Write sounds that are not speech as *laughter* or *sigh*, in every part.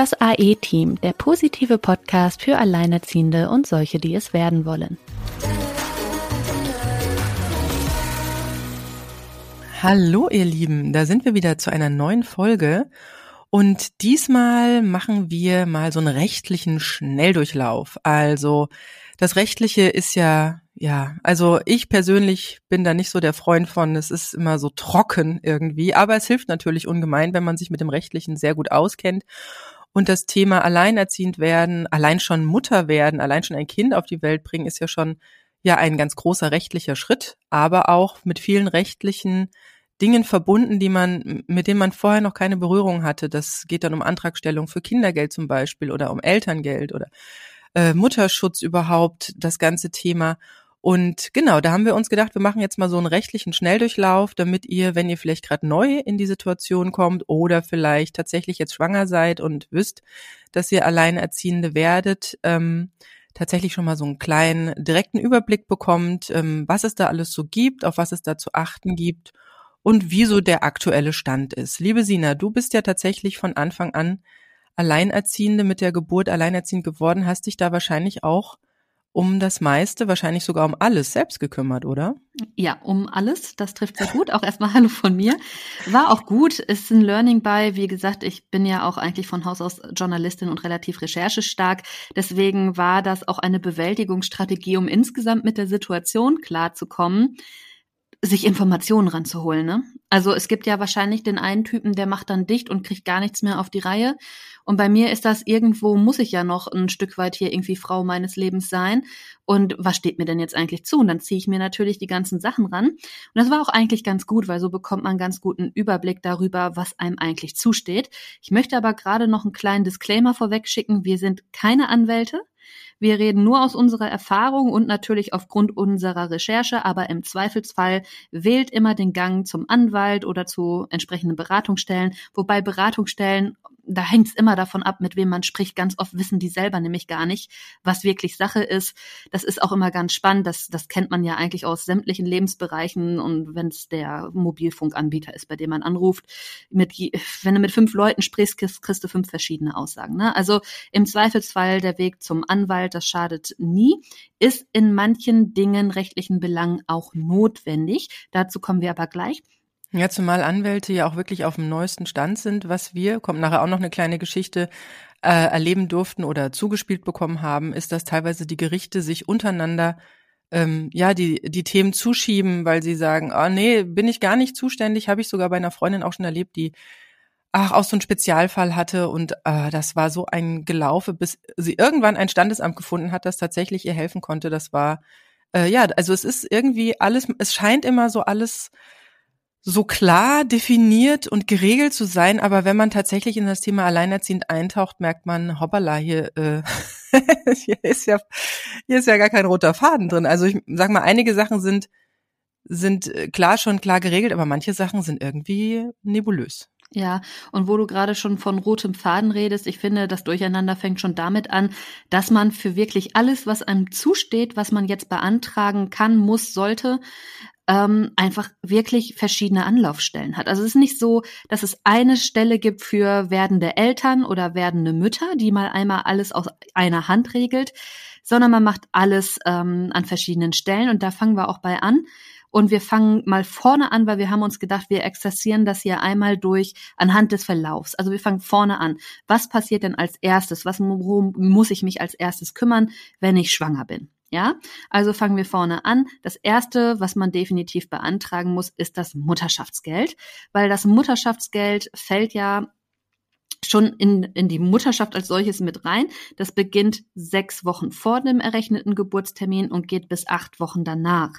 Das AE-Team, der positive Podcast für Alleinerziehende und solche, die es werden wollen. Hallo ihr Lieben, da sind wir wieder zu einer neuen Folge und diesmal machen wir mal so einen rechtlichen Schnelldurchlauf. Also das Rechtliche ist ja, ja, also ich persönlich bin da nicht so der Freund von, es ist immer so trocken irgendwie, aber es hilft natürlich ungemein, wenn man sich mit dem Rechtlichen sehr gut auskennt. Und das Thema alleinerziehend werden, allein schon Mutter werden, allein schon ein Kind auf die Welt bringen, ist ja schon ja ein ganz großer rechtlicher Schritt, aber auch mit vielen rechtlichen Dingen verbunden, die man, mit denen man vorher noch keine Berührung hatte. Das geht dann um Antragstellung für Kindergeld zum Beispiel oder um Elterngeld oder äh, Mutterschutz überhaupt, das ganze Thema. Und genau, da haben wir uns gedacht, wir machen jetzt mal so einen rechtlichen Schnelldurchlauf, damit ihr, wenn ihr vielleicht gerade neu in die Situation kommt oder vielleicht tatsächlich jetzt schwanger seid und wisst, dass ihr Alleinerziehende werdet, ähm, tatsächlich schon mal so einen kleinen direkten Überblick bekommt, ähm, was es da alles so gibt, auf was es da zu achten gibt und wieso der aktuelle Stand ist. Liebe Sina, du bist ja tatsächlich von Anfang an Alleinerziehende mit der Geburt alleinerziehend geworden, hast dich da wahrscheinlich auch um das meiste, wahrscheinlich sogar um alles selbst gekümmert, oder? Ja, um alles. Das trifft sehr gut. Auch erstmal *laughs* Hallo von mir. War auch gut. Ist ein Learning by. Wie gesagt, ich bin ja auch eigentlich von Haus aus Journalistin und relativ recherchestark. Deswegen war das auch eine Bewältigungsstrategie, um insgesamt mit der Situation klarzukommen sich Informationen ranzuholen. Ne? Also es gibt ja wahrscheinlich den einen Typen, der macht dann dicht und kriegt gar nichts mehr auf die Reihe. Und bei mir ist das irgendwo, muss ich ja noch ein Stück weit hier irgendwie Frau meines Lebens sein. Und was steht mir denn jetzt eigentlich zu? Und dann ziehe ich mir natürlich die ganzen Sachen ran. Und das war auch eigentlich ganz gut, weil so bekommt man ganz guten Überblick darüber, was einem eigentlich zusteht. Ich möchte aber gerade noch einen kleinen Disclaimer vorweg schicken. Wir sind keine Anwälte. Wir reden nur aus unserer Erfahrung und natürlich aufgrund unserer Recherche, aber im Zweifelsfall wählt immer den Gang zum Anwalt oder zu entsprechenden Beratungsstellen, wobei Beratungsstellen da hängt es immer davon ab, mit wem man spricht. Ganz oft wissen die selber nämlich gar nicht, was wirklich Sache ist. Das ist auch immer ganz spannend. Das, das kennt man ja eigentlich aus sämtlichen Lebensbereichen. Und wenn es der Mobilfunkanbieter ist, bei dem man anruft, mit, wenn du mit fünf Leuten sprichst, kriegst, kriegst du fünf verschiedene Aussagen. Ne? Also im Zweifelsfall der Weg zum Anwalt, das schadet nie, ist in manchen Dingen, rechtlichen Belangen auch notwendig. Dazu kommen wir aber gleich. Ja, zumal Anwälte ja auch wirklich auf dem neuesten Stand sind, was wir, kommt nachher auch noch eine kleine Geschichte, äh, erleben durften oder zugespielt bekommen haben, ist, dass teilweise die Gerichte sich untereinander ähm, ja die die Themen zuschieben, weil sie sagen, ah oh, nee, bin ich gar nicht zuständig, habe ich sogar bei einer Freundin auch schon erlebt, die ach auch so einen Spezialfall hatte und äh, das war so ein Gelaufe, bis sie irgendwann ein Standesamt gefunden hat, das tatsächlich ihr helfen konnte. Das war äh, ja, also es ist irgendwie alles, es scheint immer so alles so klar definiert und geregelt zu sein, aber wenn man tatsächlich in das Thema alleinerziehend eintaucht, merkt man, hoppala, hier, äh, *laughs* hier ist ja hier ist ja gar kein roter Faden drin. Also ich sag mal, einige Sachen sind sind äh, klar schon klar geregelt, aber manche Sachen sind irgendwie nebulös. Ja, und wo du gerade schon von rotem Faden redest, ich finde, das Durcheinander fängt schon damit an, dass man für wirklich alles, was einem zusteht, was man jetzt beantragen kann, muss, sollte, ähm, einfach wirklich verschiedene Anlaufstellen hat. Also es ist nicht so, dass es eine Stelle gibt für werdende Eltern oder werdende Mütter, die mal einmal alles aus einer Hand regelt, sondern man macht alles ähm, an verschiedenen Stellen und da fangen wir auch bei an. Und wir fangen mal vorne an, weil wir haben uns gedacht, wir exerzieren das hier einmal durch anhand des Verlaufs. Also wir fangen vorne an. Was passiert denn als erstes? Was, worum muss ich mich als erstes kümmern, wenn ich schwanger bin? Ja, also fangen wir vorne an. Das erste, was man definitiv beantragen muss, ist das Mutterschaftsgeld, weil das Mutterschaftsgeld fällt ja schon in, in die Mutterschaft als solches mit rein. Das beginnt sechs Wochen vor dem errechneten Geburtstermin und geht bis acht Wochen danach.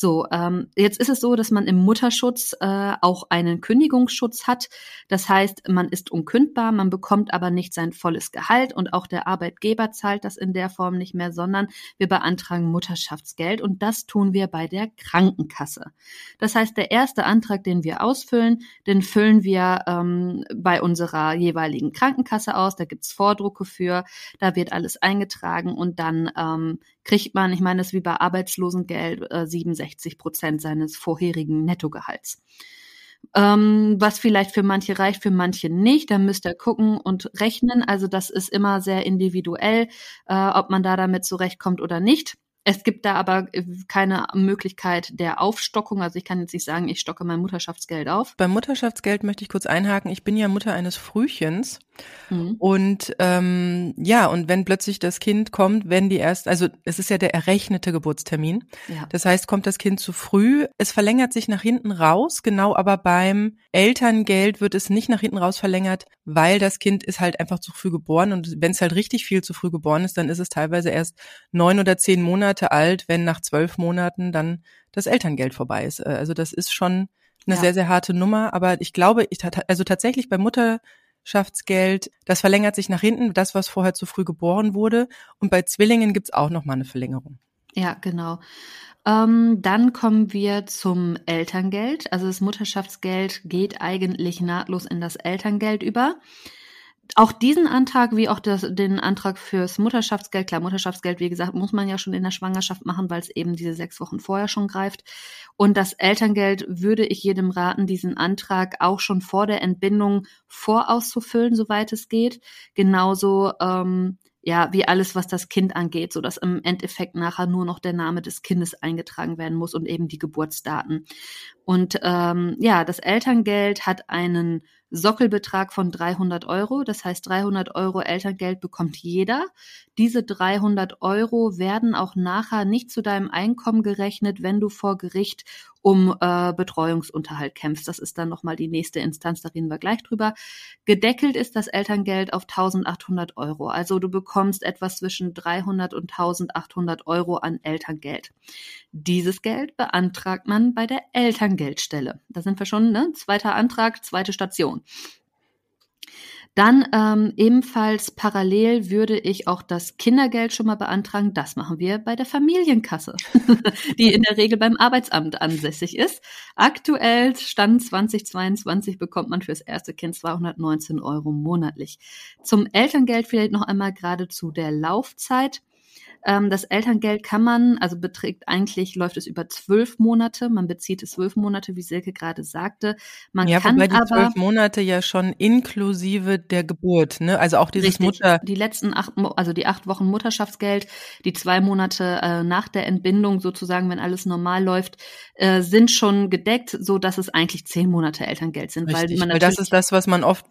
So, ähm, jetzt ist es so, dass man im Mutterschutz äh, auch einen Kündigungsschutz hat. Das heißt, man ist unkündbar, man bekommt aber nicht sein volles Gehalt und auch der Arbeitgeber zahlt das in der Form nicht mehr, sondern wir beantragen Mutterschaftsgeld und das tun wir bei der Krankenkasse. Das heißt, der erste Antrag, den wir ausfüllen, den füllen wir ähm, bei unserer jeweiligen Krankenkasse aus. Da gibt's Vordrucke für, da wird alles eingetragen und dann ähm, kriegt man, ich meine, das ist wie bei Arbeitslosengeld, äh, 67 Prozent seines vorherigen Nettogehalts. ähm, was vielleicht für manche reicht, für manche nicht. Da müsst ihr gucken und rechnen. Also das ist immer sehr individuell, äh, ob man da damit zurechtkommt oder nicht. Es gibt da aber äh, keine Möglichkeit der Aufstockung. Also ich kann jetzt nicht sagen, ich stocke mein Mutterschaftsgeld auf. Beim Mutterschaftsgeld möchte ich kurz einhaken. Ich bin ja Mutter eines Frühchens. Mhm. Und ähm, ja, und wenn plötzlich das Kind kommt, wenn die erst, also es ist ja der errechnete Geburtstermin. Ja. Das heißt, kommt das Kind zu früh, es verlängert sich nach hinten raus, genau aber beim Elterngeld wird es nicht nach hinten raus verlängert, weil das Kind ist halt einfach zu früh geboren. Und wenn es halt richtig viel zu früh geboren ist, dann ist es teilweise erst neun oder zehn Monate alt, wenn nach zwölf Monaten dann das Elterngeld vorbei ist. Äh, also das ist schon eine ja. sehr, sehr harte Nummer. Aber ich glaube, ich, also tatsächlich bei Mutter Schaftsgeld, das verlängert sich nach hinten, das, was vorher zu früh geboren wurde. Und bei Zwillingen gibt's auch nochmal eine Verlängerung. Ja, genau. Ähm, dann kommen wir zum Elterngeld. Also das Mutterschaftsgeld geht eigentlich nahtlos in das Elterngeld über auch diesen Antrag wie auch das, den Antrag fürs Mutterschaftsgeld, klar, Mutterschaftsgeld, wie gesagt, muss man ja schon in der Schwangerschaft machen, weil es eben diese sechs Wochen vorher schon greift. Und das Elterngeld würde ich jedem raten, diesen Antrag auch schon vor der Entbindung vorauszufüllen, soweit es geht. Genauso ähm, ja, wie alles, was das Kind angeht, so dass im Endeffekt nachher nur noch der Name des Kindes eingetragen werden muss und eben die Geburtsdaten. Und ähm, ja, das Elterngeld hat einen Sockelbetrag von 300 Euro. Das heißt, 300 Euro Elterngeld bekommt jeder. Diese 300 Euro werden auch nachher nicht zu deinem Einkommen gerechnet, wenn du vor Gericht um äh, Betreuungsunterhalt kämpfst. Das ist dann nochmal die nächste Instanz, da reden wir gleich drüber. Gedeckelt ist das Elterngeld auf 1800 Euro. Also du bekommst etwas zwischen 300 und 1800 Euro an Elterngeld. Dieses Geld beantragt man bei der Elterngeldstelle. Da sind wir schon, ne? Zweiter Antrag, zweite Station. Dann ähm, ebenfalls parallel würde ich auch das Kindergeld schon mal beantragen. Das machen wir bei der Familienkasse, *laughs* die in der Regel beim Arbeitsamt ansässig ist. Aktuell, Stand 2022, bekommt man fürs erste Kind 219 Euro monatlich. Zum Elterngeld vielleicht noch einmal gerade zu der Laufzeit. Ähm, das Elterngeld kann man, also beträgt eigentlich, läuft es über zwölf Monate. Man bezieht es zwölf Monate, wie Silke gerade sagte. Man ja, kann wobei die aber, zwölf Monate ja schon inklusive der Geburt, ne? Also auch dieses richtig, Mutter. Die letzten acht, also die acht Wochen Mutterschaftsgeld, die zwei Monate äh, nach der Entbindung sozusagen, wenn alles normal läuft, äh, sind schon gedeckt, so dass es eigentlich zehn Monate Elterngeld sind. Richtig, weil, man weil das ist das, was man oft,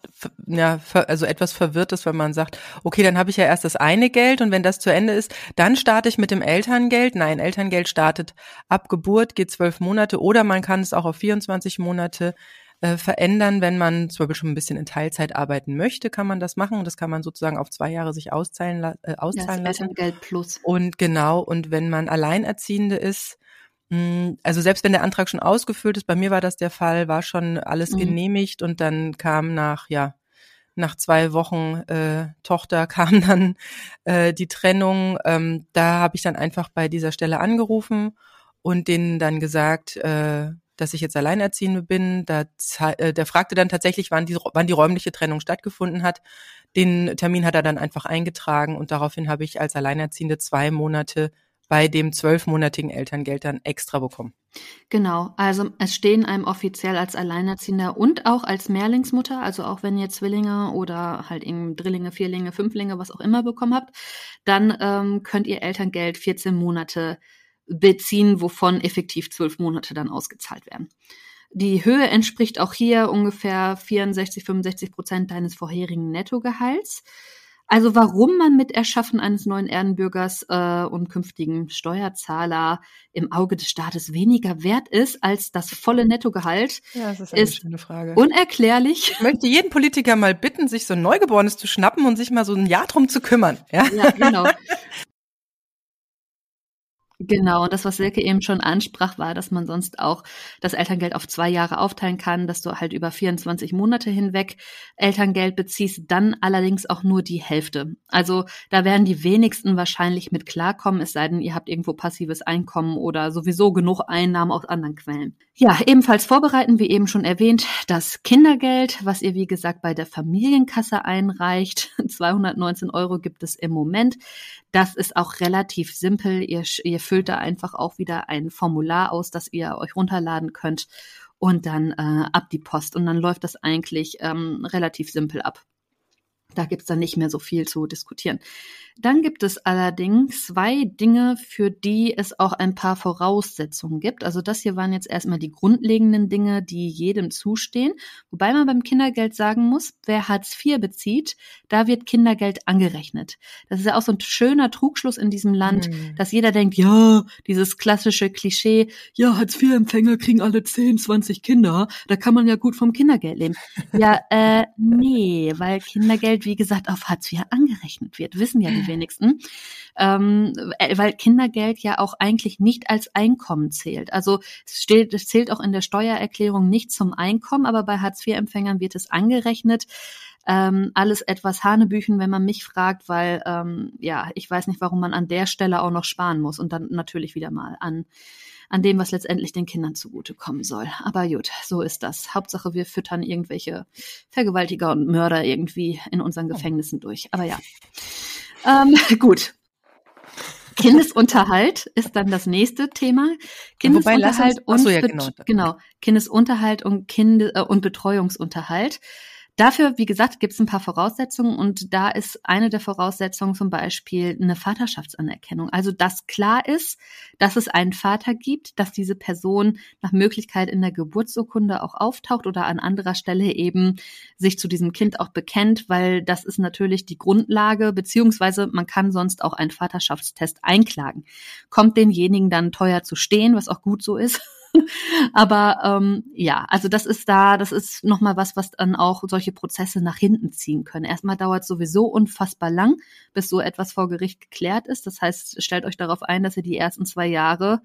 ja, also etwas verwirrt ist, wenn man sagt, okay, dann habe ich ja erst das eine Geld und wenn das zu Ende ist, dann starte ich mit dem Elterngeld. Nein, Elterngeld startet ab Geburt, geht zwölf Monate oder man kann es auch auf 24 Monate äh, verändern. Wenn man zum Beispiel schon ein bisschen in Teilzeit arbeiten möchte, kann man das machen. Und das kann man sozusagen auf zwei Jahre sich auszahlen, äh, auszahlen ja, lassen. Elterngeld plus. Und genau, und wenn man Alleinerziehende ist, hm, also selbst wenn der Antrag schon ausgefüllt ist, bei mir war das der Fall, war schon alles mhm. genehmigt und dann kam nach, ja, nach zwei Wochen äh, Tochter kam *laughs* dann äh, die Trennung. Ähm, da habe ich dann einfach bei dieser Stelle angerufen und denen dann gesagt, äh, dass ich jetzt Alleinerziehende bin. Da, äh, der fragte dann tatsächlich, wann die, wann die räumliche Trennung stattgefunden hat. Den Termin hat er dann einfach eingetragen und daraufhin habe ich als Alleinerziehende zwei Monate bei dem zwölfmonatigen Elterngeld dann extra bekommen. Genau, also es stehen einem offiziell als Alleinerziehender und auch als Mehrlingsmutter, also auch wenn ihr Zwillinge oder halt eben Drillinge, Vierlinge, Fünflinge, was auch immer bekommen habt, dann ähm, könnt ihr Elterngeld 14 Monate beziehen, wovon effektiv zwölf Monate dann ausgezahlt werden. Die Höhe entspricht auch hier ungefähr 64, 65 Prozent deines vorherigen Nettogehalts. Also warum man mit Erschaffen eines neuen Erdenbürgers äh, und künftigen Steuerzahler im Auge des Staates weniger wert ist als das volle Nettogehalt, ja, das ist, eine ist schöne Frage. unerklärlich. Ich möchte jeden Politiker mal bitten, sich so ein Neugeborenes zu schnappen und sich mal so ein Jahr drum zu kümmern. Ja, ja genau. *laughs* Genau, und das, was Silke eben schon ansprach, war, dass man sonst auch das Elterngeld auf zwei Jahre aufteilen kann, dass du halt über 24 Monate hinweg Elterngeld beziehst, dann allerdings auch nur die Hälfte. Also da werden die wenigsten wahrscheinlich mit klarkommen, es sei denn, ihr habt irgendwo passives Einkommen oder sowieso genug Einnahmen aus anderen Quellen. Ja, ebenfalls vorbereiten, wie eben schon erwähnt, das Kindergeld, was ihr wie gesagt bei der Familienkasse einreicht. *laughs* 219 Euro gibt es im Moment. Das ist auch relativ simpel. Ihr, ihr füllt da einfach auch wieder ein Formular aus, das ihr euch runterladen könnt. und dann äh, ab die Post. Und dann läuft das eigentlich ähm, relativ simpel ab. Da gibt's dann nicht mehr so viel zu diskutieren. Dann gibt es allerdings zwei Dinge, für die es auch ein paar Voraussetzungen gibt. Also das hier waren jetzt erstmal die grundlegenden Dinge, die jedem zustehen. Wobei man beim Kindergeld sagen muss, wer Hartz IV bezieht, da wird Kindergeld angerechnet. Das ist ja auch so ein schöner Trugschluss in diesem Land, mhm. dass jeder denkt, ja, dieses klassische Klischee, ja, Hartz IV-Empfänger kriegen alle 10, 20 Kinder, da kann man ja gut vom Kindergeld leben. ja, äh, nee, weil Kindergeld, wie gesagt, auf Hartz IV angerechnet wird, wissen ja die wenigsten, ähm, äh, weil Kindergeld ja auch eigentlich nicht als Einkommen zählt. Also es, steht, es zählt auch in der Steuererklärung nicht zum Einkommen, aber bei Hartz-IV-Empfängern wird es angerechnet. Ähm, alles etwas Hanebüchen, wenn man mich fragt, weil ähm, ja, ich weiß nicht, warum man an der Stelle auch noch sparen muss und dann natürlich wieder mal an an dem, was letztendlich den Kindern zugutekommen soll. Aber gut, so ist das. Hauptsache, wir füttern irgendwelche Vergewaltiger und Mörder irgendwie in unseren Gefängnissen durch. Aber ja. Ähm, *laughs* gut. Kindesunterhalt ist dann das nächste Thema. Kindesunterhalt uns, und ja, genau, genau, Kindesunterhalt und Kind äh, und Betreuungsunterhalt. Dafür, wie gesagt, gibt es ein paar Voraussetzungen und da ist eine der Voraussetzungen zum Beispiel eine Vaterschaftsanerkennung. Also, dass klar ist, dass es einen Vater gibt, dass diese Person nach Möglichkeit in der Geburtsurkunde auch auftaucht oder an anderer Stelle eben sich zu diesem Kind auch bekennt, weil das ist natürlich die Grundlage, beziehungsweise man kann sonst auch einen Vaterschaftstest einklagen. Kommt denjenigen dann teuer zu stehen, was auch gut so ist. *laughs* Aber ähm, ja, also das ist da, das ist nochmal was, was dann auch solche Prozesse nach hinten ziehen können. Erstmal dauert es sowieso unfassbar lang, bis so etwas vor Gericht geklärt ist. Das heißt, stellt euch darauf ein, dass ihr die ersten zwei Jahre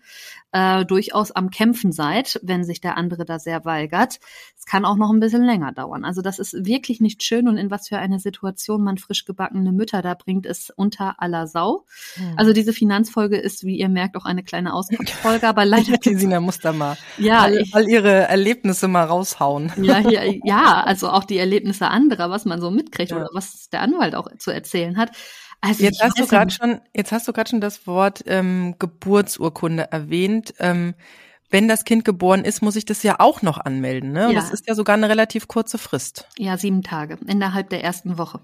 äh, durchaus am Kämpfen seid, wenn sich der andere da sehr weigert. Es kann auch noch ein bisschen länger dauern. Also das ist wirklich nicht schön und in was für eine Situation man frisch gebackene Mütter da bringt, ist unter aller Sau. Hm. Also diese Finanzfolge ist, wie ihr merkt, auch eine kleine Auskunftsfolge, aber *laughs* leider. Gesina muss da mal ja, all, ich, all ihre Erlebnisse mal raushauen. Ja, hier, *laughs* ja, also auch die Erlebnisse anderer, was man so mitkriegt ja. oder was der Anwalt auch zu erzählen hat. Also jetzt hast du gerade schon, jetzt hast du gerade schon das Wort ähm, Geburtsurkunde erwähnt. Ähm, wenn das Kind geboren ist, muss ich das ja auch noch anmelden, ne? Ja. das ist ja sogar eine relativ kurze Frist. Ja, sieben Tage innerhalb der ersten Woche.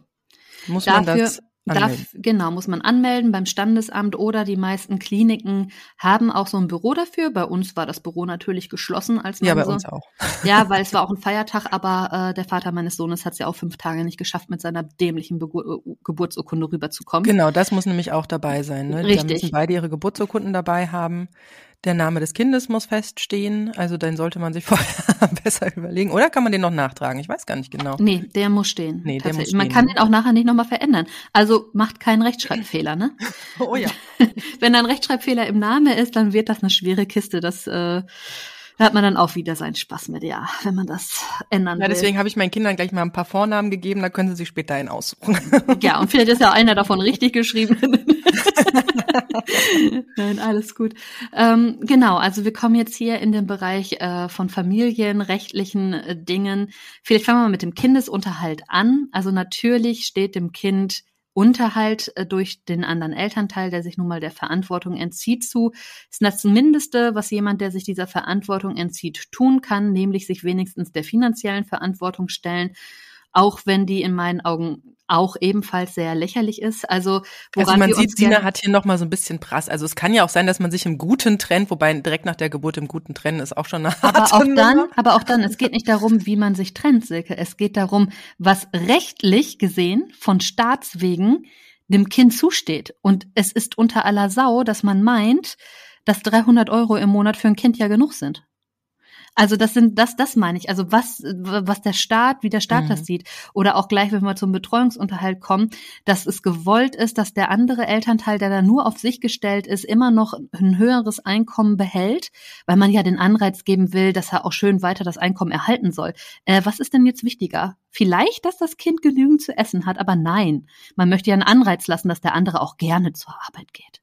Muss Dafür, man das Darf, genau, muss man anmelden beim Standesamt oder die meisten Kliniken haben auch so ein Büro dafür. Bei uns war das Büro natürlich geschlossen als Ja, bei so. uns auch. *laughs* Ja, weil es war auch ein Feiertag, aber äh, der Vater meines Sohnes hat es ja auch fünf Tage nicht geschafft, mit seiner dämlichen Begu Geburtsurkunde rüberzukommen. Genau, das muss nämlich auch dabei sein. Ne? Richtig. Die müssen beide ihre Geburtsurkunden dabei haben. Der Name des Kindes muss feststehen, also dann sollte man sich *laughs* vorher besser überlegen. Oder kann man den noch nachtragen? Ich weiß gar nicht genau. Nee, der muss stehen. Nee, der muss stehen. Man kann den auch nachher nicht nochmal verändern. Also macht keinen Rechtschreibfehler, ne? *laughs* Oh ja. *laughs* Wenn da ein Rechtschreibfehler im Namen ist, dann wird das eine schwere Kiste. Das äh, da hat man dann auch wieder seinen Spaß mit, ja, wenn man das ändern will. Ja, deswegen habe ich meinen Kindern gleich mal ein paar Vornamen gegeben, da können sie sich später einen aussuchen. *laughs* Ja, und vielleicht ist ja einer davon richtig geschrieben. *laughs* *laughs* Nein, alles gut. Ähm, genau, also wir kommen jetzt hier in den Bereich äh, von familienrechtlichen äh, Dingen. Vielleicht fangen wir mal mit dem Kindesunterhalt an. Also natürlich steht dem Kind Unterhalt äh, durch den anderen Elternteil, der sich nun mal der Verantwortung entzieht, zu. Ist das Mindeste, was jemand, der sich dieser Verantwortung entzieht, tun kann, nämlich sich wenigstens der finanziellen Verantwortung stellen auch wenn die in meinen Augen auch ebenfalls sehr lächerlich ist. Also, woran also man sieht, Sina hat hier noch mal so ein bisschen Prass. Also es kann ja auch sein, dass man sich im Guten trennt, wobei direkt nach der Geburt im Guten trennen ist auch schon eine Aber auch dann, aber auch dann, es geht nicht darum, wie man sich trennt, Silke. Es geht darum, was rechtlich gesehen von Staatswegen dem Kind zusteht. Und es ist unter aller Sau, dass man meint, dass 300 Euro im Monat für ein Kind ja genug sind. Also das sind, das, das meine ich. Also was, was der Staat, wie der Staat mhm. das sieht. Oder auch gleich, wenn wir zum Betreuungsunterhalt kommen, dass es gewollt ist, dass der andere Elternteil, der da nur auf sich gestellt ist, immer noch ein höheres Einkommen behält, weil man ja den Anreiz geben will, dass er auch schön weiter das Einkommen erhalten soll. Äh, was ist denn jetzt wichtiger? Vielleicht, dass das Kind genügend zu essen hat, aber nein. Man möchte ja einen Anreiz lassen, dass der andere auch gerne zur Arbeit geht.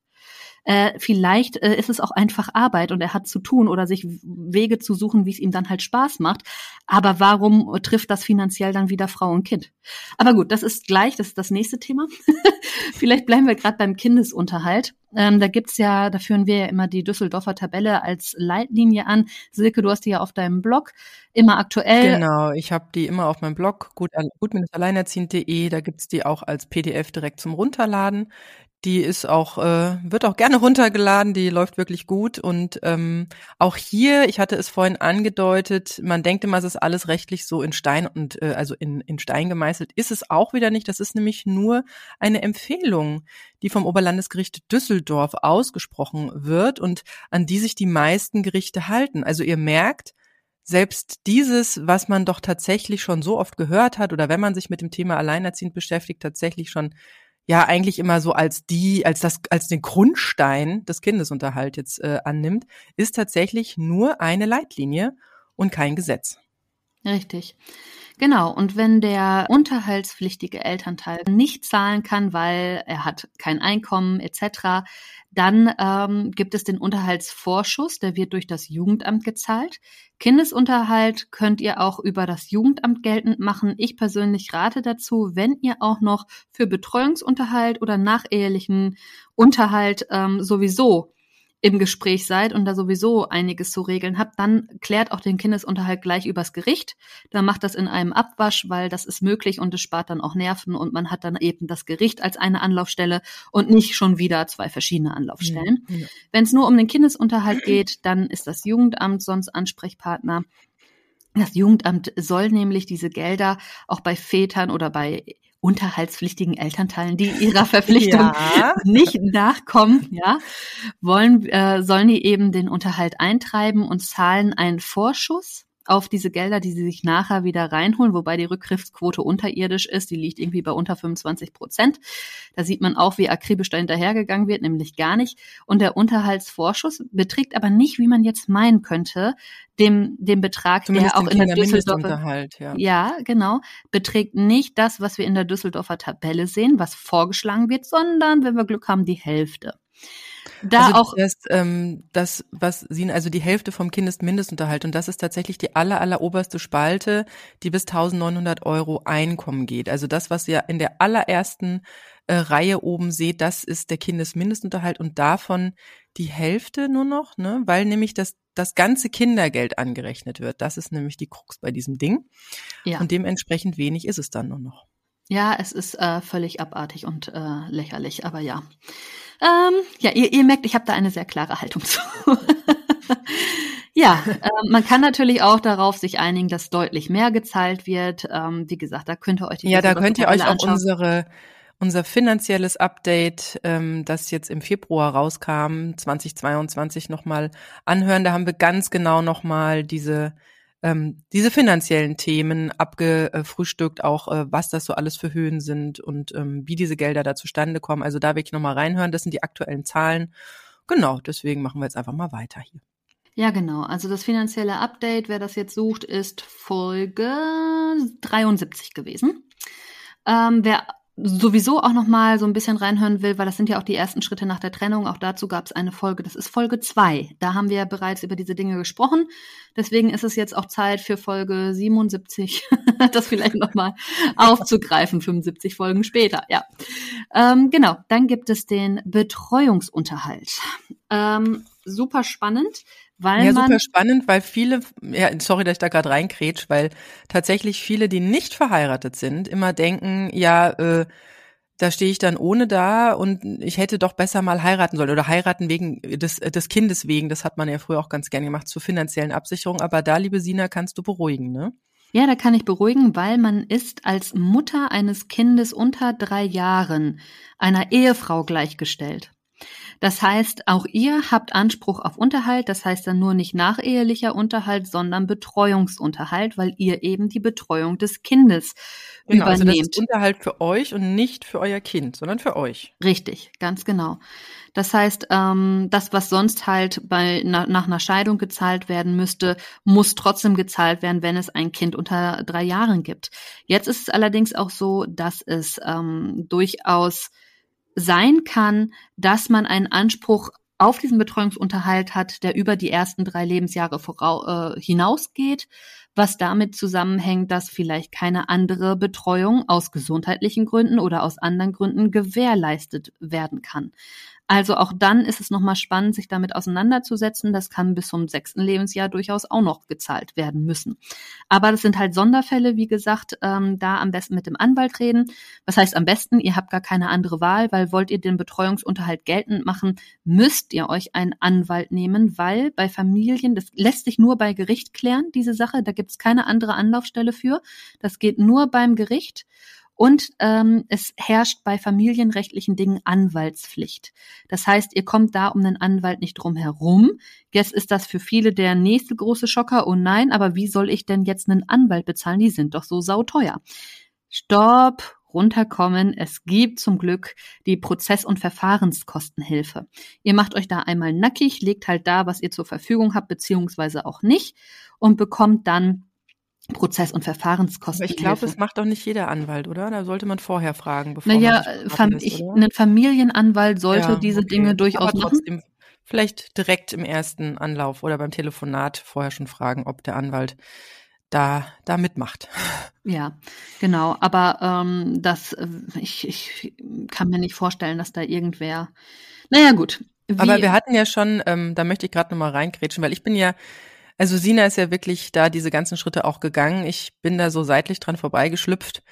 Äh, vielleicht äh, ist es auch einfach Arbeit und er hat zu tun oder sich Wege zu suchen, wie es ihm dann halt Spaß macht. Aber warum trifft das finanziell dann wieder Frau und Kind? Aber gut, das ist gleich, das ist das nächste Thema. *laughs* vielleicht bleiben wir gerade beim Kindesunterhalt. Ähm, da gibt's ja, da führen wir ja immer die Düsseldorfer Tabelle als Leitlinie an. Silke, du hast die ja auf deinem Blog immer aktuell. Genau, ich habe die immer auf meinem Blog, gut, gut-alleinerziehend.de, da gibt's die auch als PDF direkt zum Runterladen. Die ist auch, äh, wird auch gerne runtergeladen, die läuft wirklich gut. Und ähm, auch hier, ich hatte es vorhin angedeutet, man denkt immer, es ist alles rechtlich so in Stein und äh, also in, in Stein gemeißelt. Ist es auch wieder nicht. Das ist nämlich nur eine Empfehlung, die vom Oberlandesgericht Düsseldorf ausgesprochen wird und an die sich die meisten Gerichte halten. Also ihr merkt, selbst dieses, was man doch tatsächlich schon so oft gehört hat oder wenn man sich mit dem Thema Alleinerziehend beschäftigt, tatsächlich schon ja eigentlich immer so als die, als das, als den Grundstein des Kindesunterhalt jetzt äh, annimmt, ist tatsächlich nur eine Leitlinie und kein Gesetz. Richtig. Genau, und wenn der unterhaltspflichtige Elternteil nicht zahlen kann, weil er hat kein Einkommen etc., dann ähm, gibt es den Unterhaltsvorschuss, der wird durch das Jugendamt gezahlt. Kindesunterhalt könnt ihr auch über das Jugendamt geltend machen. Ich persönlich rate dazu, wenn ihr auch noch für Betreuungsunterhalt oder nachehelichen Unterhalt ähm, sowieso im Gespräch seid und da sowieso einiges zu regeln habt, dann klärt auch den Kindesunterhalt gleich übers Gericht. Dann macht das in einem Abwasch, weil das ist möglich und es spart dann auch Nerven und man hat dann eben das Gericht als eine Anlaufstelle und nicht schon wieder zwei verschiedene Anlaufstellen. Ja, ja. Wenn es nur um den Kindesunterhalt geht, dann ist das Jugendamt sonst Ansprechpartner. Das Jugendamt soll nämlich diese Gelder auch bei Vätern oder bei unterhaltspflichtigen Elternteilen, die ihrer *laughs* Verpflichtung ja. nicht nachkommen, ja, wollen, äh, sollen die eben den Unterhalt eintreiben und zahlen einen Vorschuss auf diese Gelder, die sie sich nachher wieder reinholen, wobei die Rückgriffsquote unterirdisch ist, die liegt irgendwie bei unter 25 Prozent. Da sieht man auch, wie akribisch da hinterhergegangen wird, nämlich gar nicht. Und der Unterhaltsvorschuss beträgt aber nicht, wie man jetzt meinen könnte, dem, dem Betrag, Zumindest der auch in der Düsseldorfer, ja. ja, genau, beträgt nicht das, was wir in der Düsseldorfer Tabelle sehen, was vorgeschlagen wird, sondern, wenn wir Glück haben, die Hälfte. Da also auch das, ähm, das, was Sie, also die Hälfte vom Kindesmindestunterhalt und das ist tatsächlich die aller, aller oberste Spalte, die bis 1900 Euro Einkommen geht. Also das, was ihr in der allerersten äh, Reihe oben seht, das ist der Kindesmindestunterhalt und davon die Hälfte nur noch, ne, weil nämlich das das ganze Kindergeld angerechnet wird. Das ist nämlich die Krux bei diesem Ding. Ja. Und dementsprechend wenig ist es dann nur noch. Ja, es ist äh, völlig abartig und äh, lächerlich, aber ja. Ähm, ja, ihr, ihr merkt, ich habe da eine sehr klare Haltung *laughs* zu. ja, äh, man kann natürlich auch darauf sich einigen, dass deutlich mehr gezahlt wird. Ähm, wie gesagt, da könnt ihr euch die Ja, da könnt ihr euch auch anschauen. unsere unser finanzielles Update, ähm, das jetzt im Februar rauskam, 2022 nochmal anhören. Da haben wir ganz genau nochmal diese ähm, diese finanziellen Themen abgefrühstückt, auch äh, was das so alles für Höhen sind und ähm, wie diese Gelder da zustande kommen. Also da wirklich nochmal reinhören, das sind die aktuellen Zahlen. Genau, deswegen machen wir jetzt einfach mal weiter hier. Ja, genau. Also das finanzielle Update, wer das jetzt sucht, ist Folge 73 gewesen. Ähm, wer sowieso auch noch mal so ein bisschen reinhören will, weil das sind ja auch die ersten Schritte nach der Trennung. Auch dazu gab es eine Folge. Das ist Folge zwei. Da haben wir ja bereits über diese Dinge gesprochen. Deswegen ist es jetzt auch Zeit für Folge 77, *laughs* das vielleicht noch mal aufzugreifen. 75 Folgen später. Ja, ähm, genau. Dann gibt es den Betreuungsunterhalt. Ähm, super spannend. Weil ja, super spannend, weil viele, ja, sorry, dass ich da gerade reinkrätsch, weil tatsächlich viele, die nicht verheiratet sind, immer denken, ja, äh, da stehe ich dann ohne da und ich hätte doch besser mal heiraten sollen oder heiraten wegen des, des Kindes wegen. Das hat man ja früher auch ganz gerne gemacht zur finanziellen Absicherung. Aber da, liebe Sina, kannst du beruhigen, ne? Ja, da kann ich beruhigen, weil man ist als Mutter eines Kindes unter drei Jahren einer Ehefrau gleichgestellt. Das heißt, auch ihr habt Anspruch auf Unterhalt, das heißt dann nur nicht nachehelicher Unterhalt, sondern Betreuungsunterhalt, weil ihr eben die Betreuung des Kindes genau, übernehmt. Also das ist Unterhalt für euch und nicht für euer Kind, sondern für euch. Richtig, ganz genau. Das heißt, ähm, das, was sonst halt bei na, nach einer Scheidung gezahlt werden müsste, muss trotzdem gezahlt werden, wenn es ein Kind unter drei Jahren gibt. Jetzt ist es allerdings auch so, dass es ähm, durchaus sein kann, dass man einen Anspruch auf diesen Betreuungsunterhalt hat, der über die ersten drei Lebensjahre äh, hinausgeht, was damit zusammenhängt, dass vielleicht keine andere Betreuung aus gesundheitlichen Gründen oder aus anderen Gründen gewährleistet werden kann. Also auch dann ist es nochmal spannend, sich damit auseinanderzusetzen. Das kann bis zum sechsten Lebensjahr durchaus auch noch gezahlt werden müssen. Aber das sind halt Sonderfälle, wie gesagt, ähm, da am besten mit dem Anwalt reden. Was heißt am besten? Ihr habt gar keine andere Wahl, weil wollt ihr den Betreuungsunterhalt geltend machen, müsst ihr euch einen Anwalt nehmen, weil bei Familien, das lässt sich nur bei Gericht klären, diese Sache. Da gibt es keine andere Anlaufstelle für. Das geht nur beim Gericht. Und ähm, es herrscht bei familienrechtlichen Dingen Anwaltspflicht. Das heißt, ihr kommt da um einen Anwalt nicht drum herum. Jetzt ist das für viele der nächste große Schocker. Oh nein, aber wie soll ich denn jetzt einen Anwalt bezahlen? Die sind doch so sauteuer. Stopp, runterkommen. Es gibt zum Glück die Prozess- und Verfahrenskostenhilfe. Ihr macht euch da einmal nackig, legt halt da, was ihr zur Verfügung habt, beziehungsweise auch nicht und bekommt dann Prozess- und Verfahrenskosten. Aber ich glaube, das macht doch nicht jeder Anwalt, oder? Da sollte man vorher fragen, bevor naja, man Fam ist, ich, ein Familienanwalt sollte ja, diese okay. Dinge durchaus Aber trotzdem, machen. Vielleicht direkt im ersten Anlauf oder beim Telefonat vorher schon fragen, ob der Anwalt da, da mitmacht. Ja, genau. Aber ähm, das, äh, ich, ich kann mir nicht vorstellen, dass da irgendwer. Naja, gut. Wie, Aber wir hatten ja schon, ähm, da möchte ich gerade nochmal reingrätschen, weil ich bin ja also Sina ist ja wirklich da diese ganzen Schritte auch gegangen. Ich bin da so seitlich dran vorbeigeschlüpft.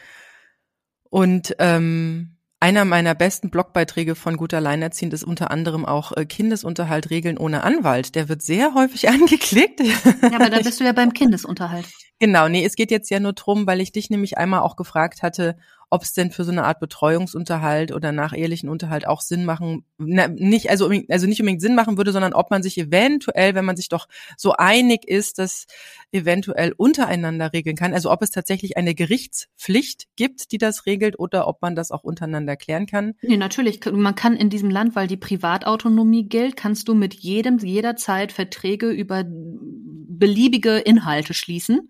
Und ähm, einer meiner besten Blogbeiträge von Gut Alleinerziehend ist unter anderem auch äh, Kindesunterhalt regeln ohne Anwalt. Der wird sehr häufig *laughs* angeklickt. Ja, aber da bist du ja beim Kindesunterhalt. Genau, nee, es geht jetzt ja nur drum, weil ich dich nämlich einmal auch gefragt hatte, ob es denn für so eine Art Betreuungsunterhalt oder nachehelichen Unterhalt auch Sinn machen, na, nicht, also, also nicht unbedingt Sinn machen würde, sondern ob man sich eventuell, wenn man sich doch so einig ist, das eventuell untereinander regeln kann. Also ob es tatsächlich eine Gerichtspflicht gibt, die das regelt oder ob man das auch untereinander klären kann. Nee, natürlich. Man kann in diesem Land, weil die Privatautonomie gilt, kannst du mit jedem jederzeit Verträge über beliebige Inhalte schließen.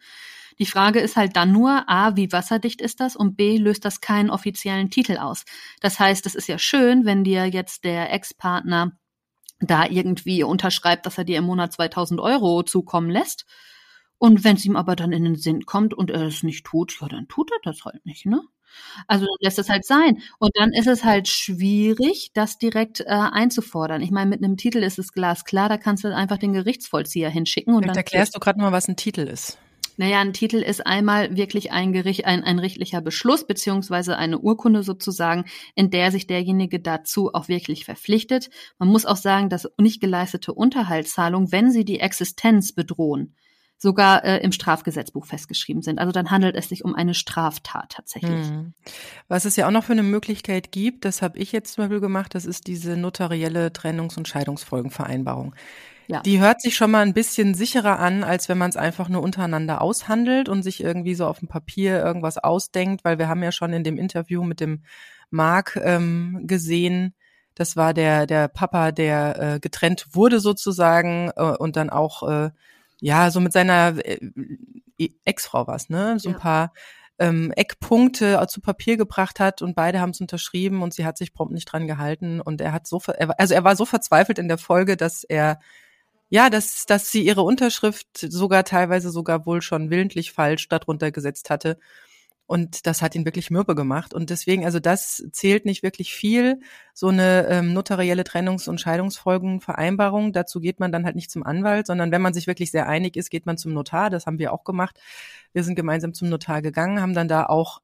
Die Frage ist halt dann nur, a, wie wasserdicht ist das und b, löst das keinen offiziellen Titel aus. Das heißt, es ist ja schön, wenn dir jetzt der Ex-Partner da irgendwie unterschreibt, dass er dir im Monat 2000 Euro zukommen lässt. Und wenn es ihm aber dann in den Sinn kommt und er es nicht tut, ja, dann tut er das halt nicht, ne? Also lässt es halt sein. Und dann ist es halt schwierig, das direkt äh, einzufordern. Ich meine, mit einem Titel ist es glasklar, da kannst du einfach den Gerichtsvollzieher hinschicken. Und Vielleicht dann erklärst du gerade mal, was ein Titel ist. Naja, ein Titel ist einmal wirklich ein Gericht, ein, ein richtlicher Beschluss beziehungsweise eine Urkunde sozusagen, in der sich derjenige dazu auch wirklich verpflichtet. Man muss auch sagen, dass nicht geleistete Unterhaltszahlungen, wenn sie die Existenz bedrohen, sogar äh, im Strafgesetzbuch festgeschrieben sind. Also dann handelt es sich um eine Straftat tatsächlich. Hm. Was es ja auch noch für eine Möglichkeit gibt, das habe ich jetzt zum Beispiel gemacht, das ist diese notarielle Trennungs- und Scheidungsfolgenvereinbarung. Ja. Die hört sich schon mal ein bisschen sicherer an, als wenn man es einfach nur untereinander aushandelt und sich irgendwie so auf dem Papier irgendwas ausdenkt, weil wir haben ja schon in dem Interview mit dem Marc ähm, gesehen, das war der der Papa, der äh, getrennt wurde sozusagen äh, und dann auch äh, ja so mit seiner äh, Ex-Frau was, ne, so ja. ein paar ähm, Eckpunkte zu Papier gebracht hat und beide haben es unterschrieben und sie hat sich prompt nicht dran gehalten und er hat so also er war so verzweifelt in der Folge, dass er ja, dass, dass sie ihre Unterschrift sogar teilweise sogar wohl schon willentlich falsch darunter gesetzt hatte. Und das hat ihn wirklich mürbe gemacht. Und deswegen, also das zählt nicht wirklich viel. So eine ähm, notarielle Trennungs- und Scheidungsfolgenvereinbarung, dazu geht man dann halt nicht zum Anwalt, sondern wenn man sich wirklich sehr einig ist, geht man zum Notar. Das haben wir auch gemacht. Wir sind gemeinsam zum Notar gegangen, haben dann da auch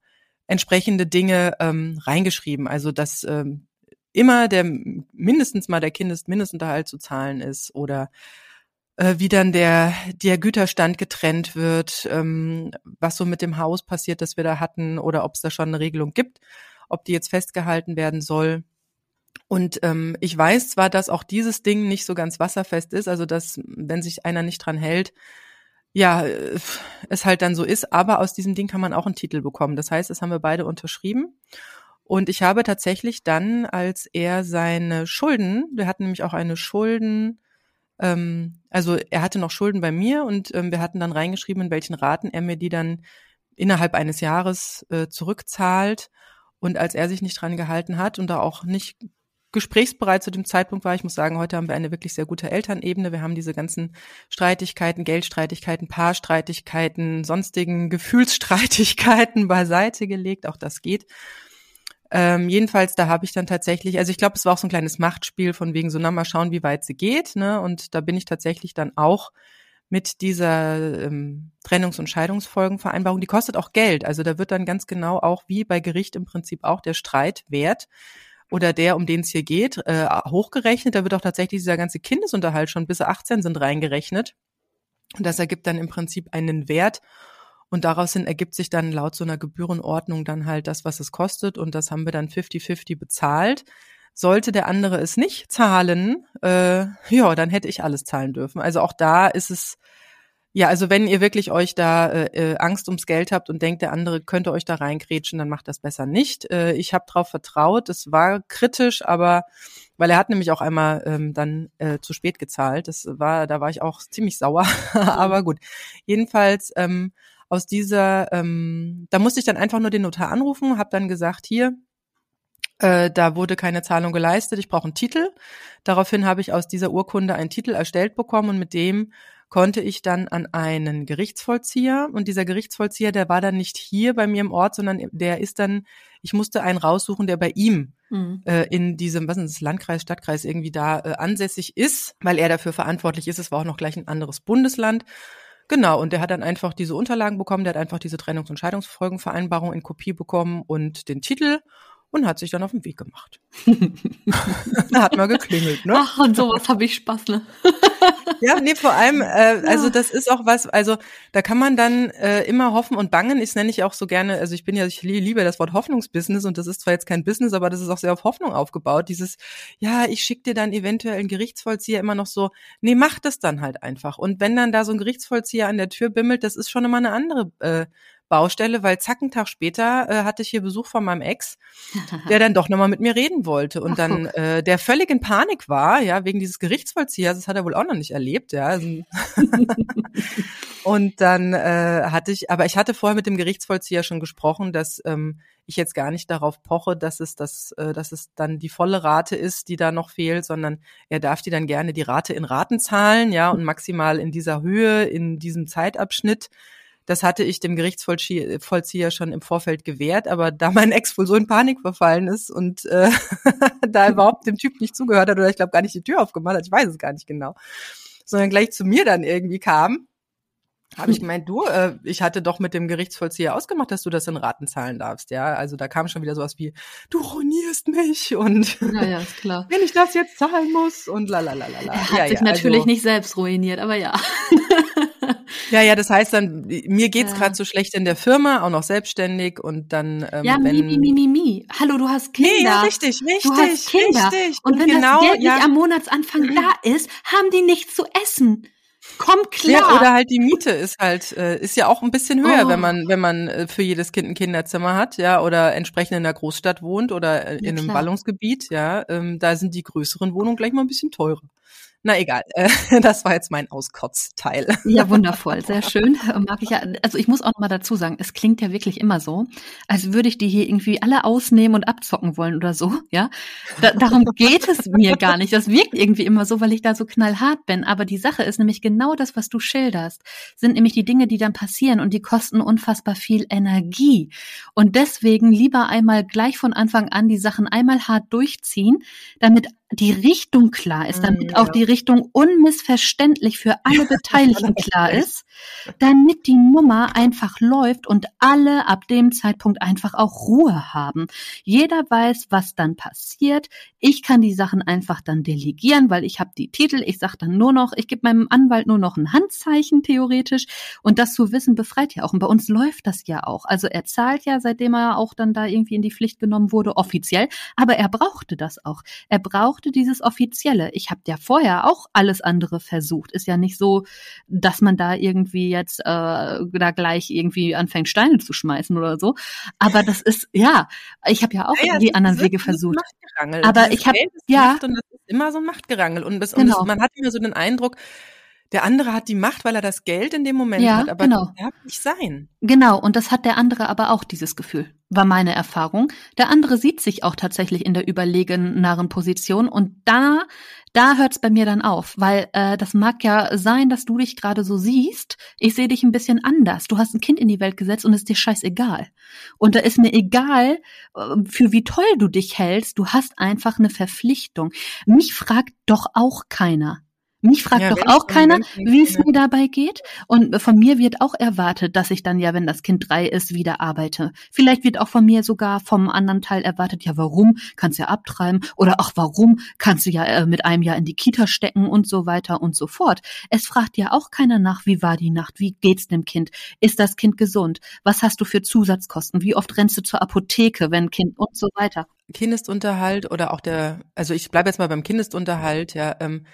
entsprechende Dinge ähm, reingeschrieben. Also dass ähm, immer der mindestens mal der Kindesmindestunterhalt zu zahlen ist oder wie dann der der Güterstand getrennt wird, ähm, was so mit dem Haus passiert, das wir da hatten oder ob es da schon eine Regelung gibt, ob die jetzt festgehalten werden soll. Und ähm, ich weiß zwar, dass auch dieses Ding nicht so ganz wasserfest ist, also dass wenn sich einer nicht dran hält, ja, äh, es halt dann so ist, aber aus diesem Ding kann man auch einen Titel bekommen. Das heißt, das haben wir beide unterschrieben. Und ich habe tatsächlich dann, als er seine Schulden, wir hatten nämlich auch eine Schulden, ähm, also er hatte noch Schulden bei mir und ähm, wir hatten dann reingeschrieben, in welchen Raten er mir die dann innerhalb eines Jahres äh, zurückzahlt. Und als er sich nicht dran gehalten hat und da auch nicht gesprächsbereit zu dem Zeitpunkt war. Ich muss sagen, heute haben wir eine wirklich sehr gute Elternebene. Wir haben diese ganzen Streitigkeiten, Geldstreitigkeiten, Paarstreitigkeiten, sonstigen Gefühlsstreitigkeiten *laughs* beiseite gelegt. Auch das geht. Ähm, jedenfalls, da habe ich dann tatsächlich, also ich glaube, es war auch so ein kleines Machtspiel von wegen so, na mal schauen, wie weit sie geht. Ne? Und da bin ich tatsächlich dann auch mit dieser ähm, Trennungs- und Scheidungsfolgenvereinbarung, die kostet auch Geld. Also da wird dann ganz genau auch wie bei Gericht im Prinzip auch der Streit wert oder der, um den es hier geht, äh, hochgerechnet. Da wird auch tatsächlich dieser ganze Kindesunterhalt schon bis 18 sind reingerechnet. Und das ergibt dann im Prinzip einen Wert. Und daraus hin ergibt sich dann laut so einer Gebührenordnung dann halt das, was es kostet. Und das haben wir dann 50-50 bezahlt. Sollte der andere es nicht zahlen, äh, ja, dann hätte ich alles zahlen dürfen. Also auch da ist es ja, also wenn ihr wirklich euch da äh, äh, Angst ums Geld habt und denkt, der andere könnte euch da reingrätschen, dann macht das besser nicht. Äh, ich habe darauf vertraut. Es war kritisch, aber weil er hat nämlich auch einmal ähm, dann äh, zu spät gezahlt. Das war, da war ich auch ziemlich sauer. *laughs* aber gut. Jedenfalls ähm, aus dieser, ähm, da musste ich dann einfach nur den Notar anrufen, habe dann gesagt, hier, äh, da wurde keine Zahlung geleistet, ich brauche einen Titel. Daraufhin habe ich aus dieser Urkunde einen Titel erstellt bekommen und mit dem konnte ich dann an einen Gerichtsvollzieher und dieser Gerichtsvollzieher, der war dann nicht hier bei mir im Ort, sondern der ist dann, ich musste einen raussuchen, der bei ihm mhm. äh, in diesem, was ist das, Landkreis, Stadtkreis irgendwie da äh, ansässig ist, weil er dafür verantwortlich ist. Es war auch noch gleich ein anderes Bundesland. Genau, und der hat dann einfach diese Unterlagen bekommen, der hat einfach diese Trennungs- und Scheidungsfolgenvereinbarung in Kopie bekommen und den Titel und hat sich dann auf den Weg gemacht. da hat man geklingelt, ne? Ach, und sowas habe ich Spaß, ne? *laughs* ja, nee, vor allem, äh, also das ist auch was, also da kann man dann äh, immer hoffen und bangen. Ich nenne ich auch so gerne, also ich bin ja, ich liebe das Wort Hoffnungsbusiness und das ist zwar jetzt kein Business, aber das ist auch sehr auf Hoffnung aufgebaut. Dieses, ja, ich schicke dir dann eventuell einen Gerichtsvollzieher immer noch so, nee, mach das dann halt einfach. Und wenn dann da so ein Gerichtsvollzieher an der Tür bimmelt, das ist schon immer eine andere äh, Baustelle, weil zack, einen Tag später äh, hatte ich hier Besuch von meinem Ex, der dann doch nochmal mit mir reden wollte und Ach, dann äh, der völlig in Panik war, ja, wegen dieses Gerichtsvollziehers, das hat er wohl auch noch nicht erlebt, ja. Also *laughs* und dann äh, hatte ich, aber ich hatte vorher mit dem Gerichtsvollzieher schon gesprochen, dass ähm, ich jetzt gar nicht darauf poche, dass es das, äh, dass es dann die volle Rate ist, die da noch fehlt, sondern er darf die dann gerne die Rate in Raten zahlen, ja, und maximal in dieser Höhe, in diesem Zeitabschnitt. Das hatte ich dem Gerichtsvollzieher schon im Vorfeld gewährt, aber da mein Ex wohl so in Panik verfallen ist und äh, *laughs* da überhaupt dem Typ nicht zugehört hat oder ich glaube gar nicht die Tür aufgemacht hat, ich weiß es gar nicht genau, sondern gleich zu mir dann irgendwie kam, habe ich gemeint, du, äh, ich hatte doch mit dem Gerichtsvollzieher ausgemacht, dass du das in Raten zahlen darfst, ja. Also da kam schon wieder sowas wie, du ruinierst mich und ja, ja, ist klar. *laughs* wenn ich das jetzt zahlen muss und la la la la la. Er hat ja, sich ja, natürlich also, nicht selbst ruiniert, aber ja. *laughs* Ja, ja, das heißt dann, mir geht's ja. gerade so schlecht in der Firma, auch noch selbstständig und dann ähm, ja, wenn mi, mi, mi, mi. Hallo, du hast Kinder. Nee, ja, richtig, richtig, du hast Kinder. richtig. Und, und wenn genau, das Geld ja. nicht am Monatsanfang da ist, haben die nichts zu essen. Komm klar. Ja, oder halt die Miete ist halt äh, ist ja auch ein bisschen höher, oh. wenn man wenn man äh, für jedes Kind ein Kinderzimmer hat, ja, oder entsprechend in der Großstadt wohnt oder äh, in ja, einem Ballungsgebiet, ja, ähm, da sind die größeren Wohnungen gleich mal ein bisschen teurer. Na egal, äh, *laughs* das war jetzt mein Auskotzteil. Ja, *laughs* wundervoll, sehr schön. Mag ich ja. Also ich muss auch noch mal dazu sagen, es klingt ja wirklich immer so, als würde ich die hier irgendwie alle ausnehmen und abzocken wollen oder so. Ja, da, darum geht es mir gar nicht. Das wirkt irgendwie immer so, weil ich da so knallhart bin. Aber die Sache ist nämlich genau das, was du schilderst, sind nämlich die Dinge, die dann passieren und die kosten unfassbar viel Energie. Und deswegen lieber einmal gleich von Anfang an die Sachen einmal hart durchziehen, damit die Richtung klar ist, damit mm, auch die Richtung unmissverständlich für alle Beteiligten *laughs* klar ist, damit die Nummer einfach läuft und alle ab dem Zeitpunkt einfach auch Ruhe haben. Jeder weiß, was dann passiert. Ich kann die Sachen einfach dann delegieren, weil ich habe die Titel. Ich sage dann nur noch, ich gebe meinem Anwalt nur noch ein Handzeichen theoretisch und das zu wissen befreit ja auch. Und bei uns läuft das ja auch. Also er zahlt ja, seitdem er auch dann da irgendwie in die Pflicht genommen wurde, offiziell. Aber er brauchte das auch. Er braucht brauchte dieses Offizielle. Ich habe ja vorher auch alles andere versucht. Ist ja nicht so, dass man da irgendwie jetzt äh, da gleich irgendwie anfängt, Steine zu schmeißen oder so. Aber das ist, ja, ich habe ja auch ja, die anderen Wege versucht. Aber ich habe ja. Und das ist immer so ein Machtgerangel. Und, bis, genau. und das, man hat immer so den Eindruck, der andere hat die Macht, weil er das Geld in dem Moment Ja, hat, aber genau. das darf nicht sein. Genau, und das hat der andere aber auch, dieses Gefühl, war meine Erfahrung. Der andere sieht sich auch tatsächlich in der überlegeneren Position und da, da hört's bei mir dann auf, weil äh, das mag ja sein, dass du dich gerade so siehst. Ich sehe dich ein bisschen anders. Du hast ein Kind in die Welt gesetzt und es ist dir scheißegal. Und da ist mir egal, äh, für wie toll du dich hältst. Du hast einfach eine Verpflichtung. Mich fragt doch auch keiner. Mich fragt Ja, doch auch keiner, wie es mir dabei geht. Und von mir wird auch erwartet, dass ich dann ja, wenn das Kind drei ist, wieder arbeite. Vielleicht wird auch von mir sogar vom anderen Teil erwartet, ja, warum? Kannst ja abtreiben. Oder ach, warum? Kannst du ja äh, mit einem Jahr in die Kita stecken und so weiter und so fort. Es fragt ja auch keiner nach, wie war die Nacht? Wie geht's dem Kind? Ist das Kind gesund? Was hast du für Zusatzkosten? Wie oft rennst du zur Apotheke, wenn Kind und so weiter? Kindestunterhalt oder auch der, also ich bleibe jetzt mal beim Kindestunterhalt, ja, ähm,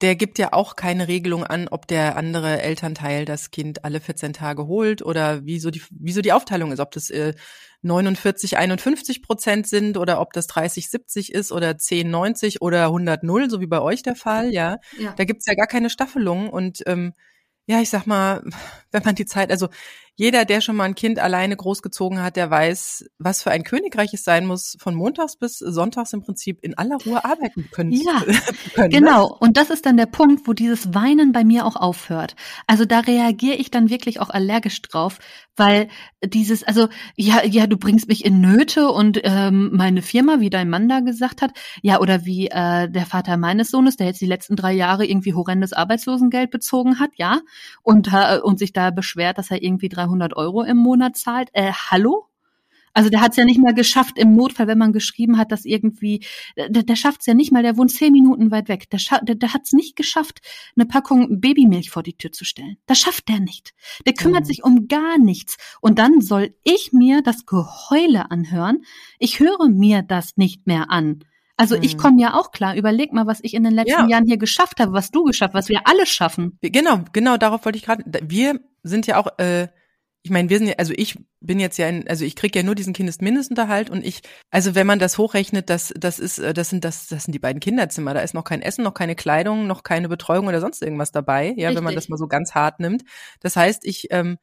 der gibt ja auch keine Regelung an, ob der andere Elternteil das Kind alle 14 Tage holt oder wie so die, wie so die Aufteilung ist, ob das äh, 49, 51 Prozent sind oder ob das 30, 70 ist oder 10, 90 oder 100, 0, so wie bei euch der Fall, ja. Ja. Da gibt's ja gar keine Staffelung und ähm, ja, ich sag mal, wenn man die Zeit, also jeder, der schon mal ein Kind alleine großgezogen hat, der weiß, was für ein Königreich es sein muss, von montags bis sonntags im Prinzip in aller Ruhe arbeiten können. Ja, *laughs* können, ne? Genau, und das ist dann der Punkt, wo dieses Weinen bei mir auch aufhört. Also da reagiere ich dann wirklich auch allergisch drauf, weil dieses, also ja, ja, du bringst mich in Nöte und ähm, meine Firma, wie dein Mann da gesagt hat, ja, oder wie äh, der Vater meines Sohnes, der jetzt die letzten drei Jahre irgendwie horrendes Arbeitslosengeld bezogen hat, ja, und, äh, und sich da beschwert, dass er irgendwie 300 Euro im Monat zahlt. Äh, hallo? Also der hat es ja nicht mal geschafft im Notfall, wenn man geschrieben hat, dass irgendwie, der, der schafft es ja nicht mal, der wohnt zehn Minuten weit weg. Der, der, der hat es nicht geschafft, eine Packung Babymilch vor die Tür zu stellen. Das schafft der nicht. Der kümmert Mhm. sich um gar nichts. Und dann soll ich mir das Geheule anhören. Ich höre mir das nicht mehr an. Also ich Mhm. komme ja auch klar. Überleg mal, was ich in den letzten Ja. Jahren hier geschafft habe, was du geschafft, was wir alle schaffen. Genau, genau, darauf wollte ich gerade. Wir sind ja auch, äh, ich meine, wir sind ja, also ich bin jetzt ja in, also ich kriege ja nur diesen Kindesmindestunterhalt und ich, also wenn man das hochrechnet, das, das ist, äh, das sind, das, das sind die beiden Kinderzimmer. Da ist noch kein Essen, noch keine Kleidung, noch keine Betreuung oder sonst irgendwas dabei, ja, wenn man Richtig. das mal so ganz hart nimmt. Das heißt, ich, ähm,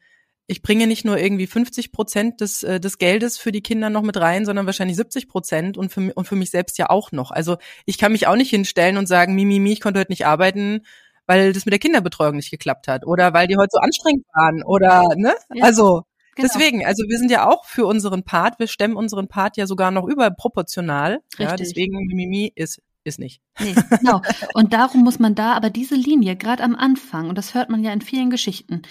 ich bringe nicht nur irgendwie 50 Prozent des, äh, des Geldes für die Kinder noch mit rein, sondern wahrscheinlich 70 Prozent und für, mi- und für mich selbst ja auch noch. Also ich kann mich auch nicht hinstellen und sagen, Mimi, mi, ich konnte heute nicht arbeiten, weil das mit der Kinderbetreuung nicht geklappt hat oder weil die heute so anstrengend waren oder ne? Ja, also genau. deswegen, also wir sind ja auch für unseren Part, wir stemmen unseren Part ja sogar noch überproportional. Ja, Richtig. deswegen Mimi ist ist nicht. Nee, genau. Und darum muss man da aber diese Linie, gerade am Anfang, und das hört man ja in vielen Geschichten,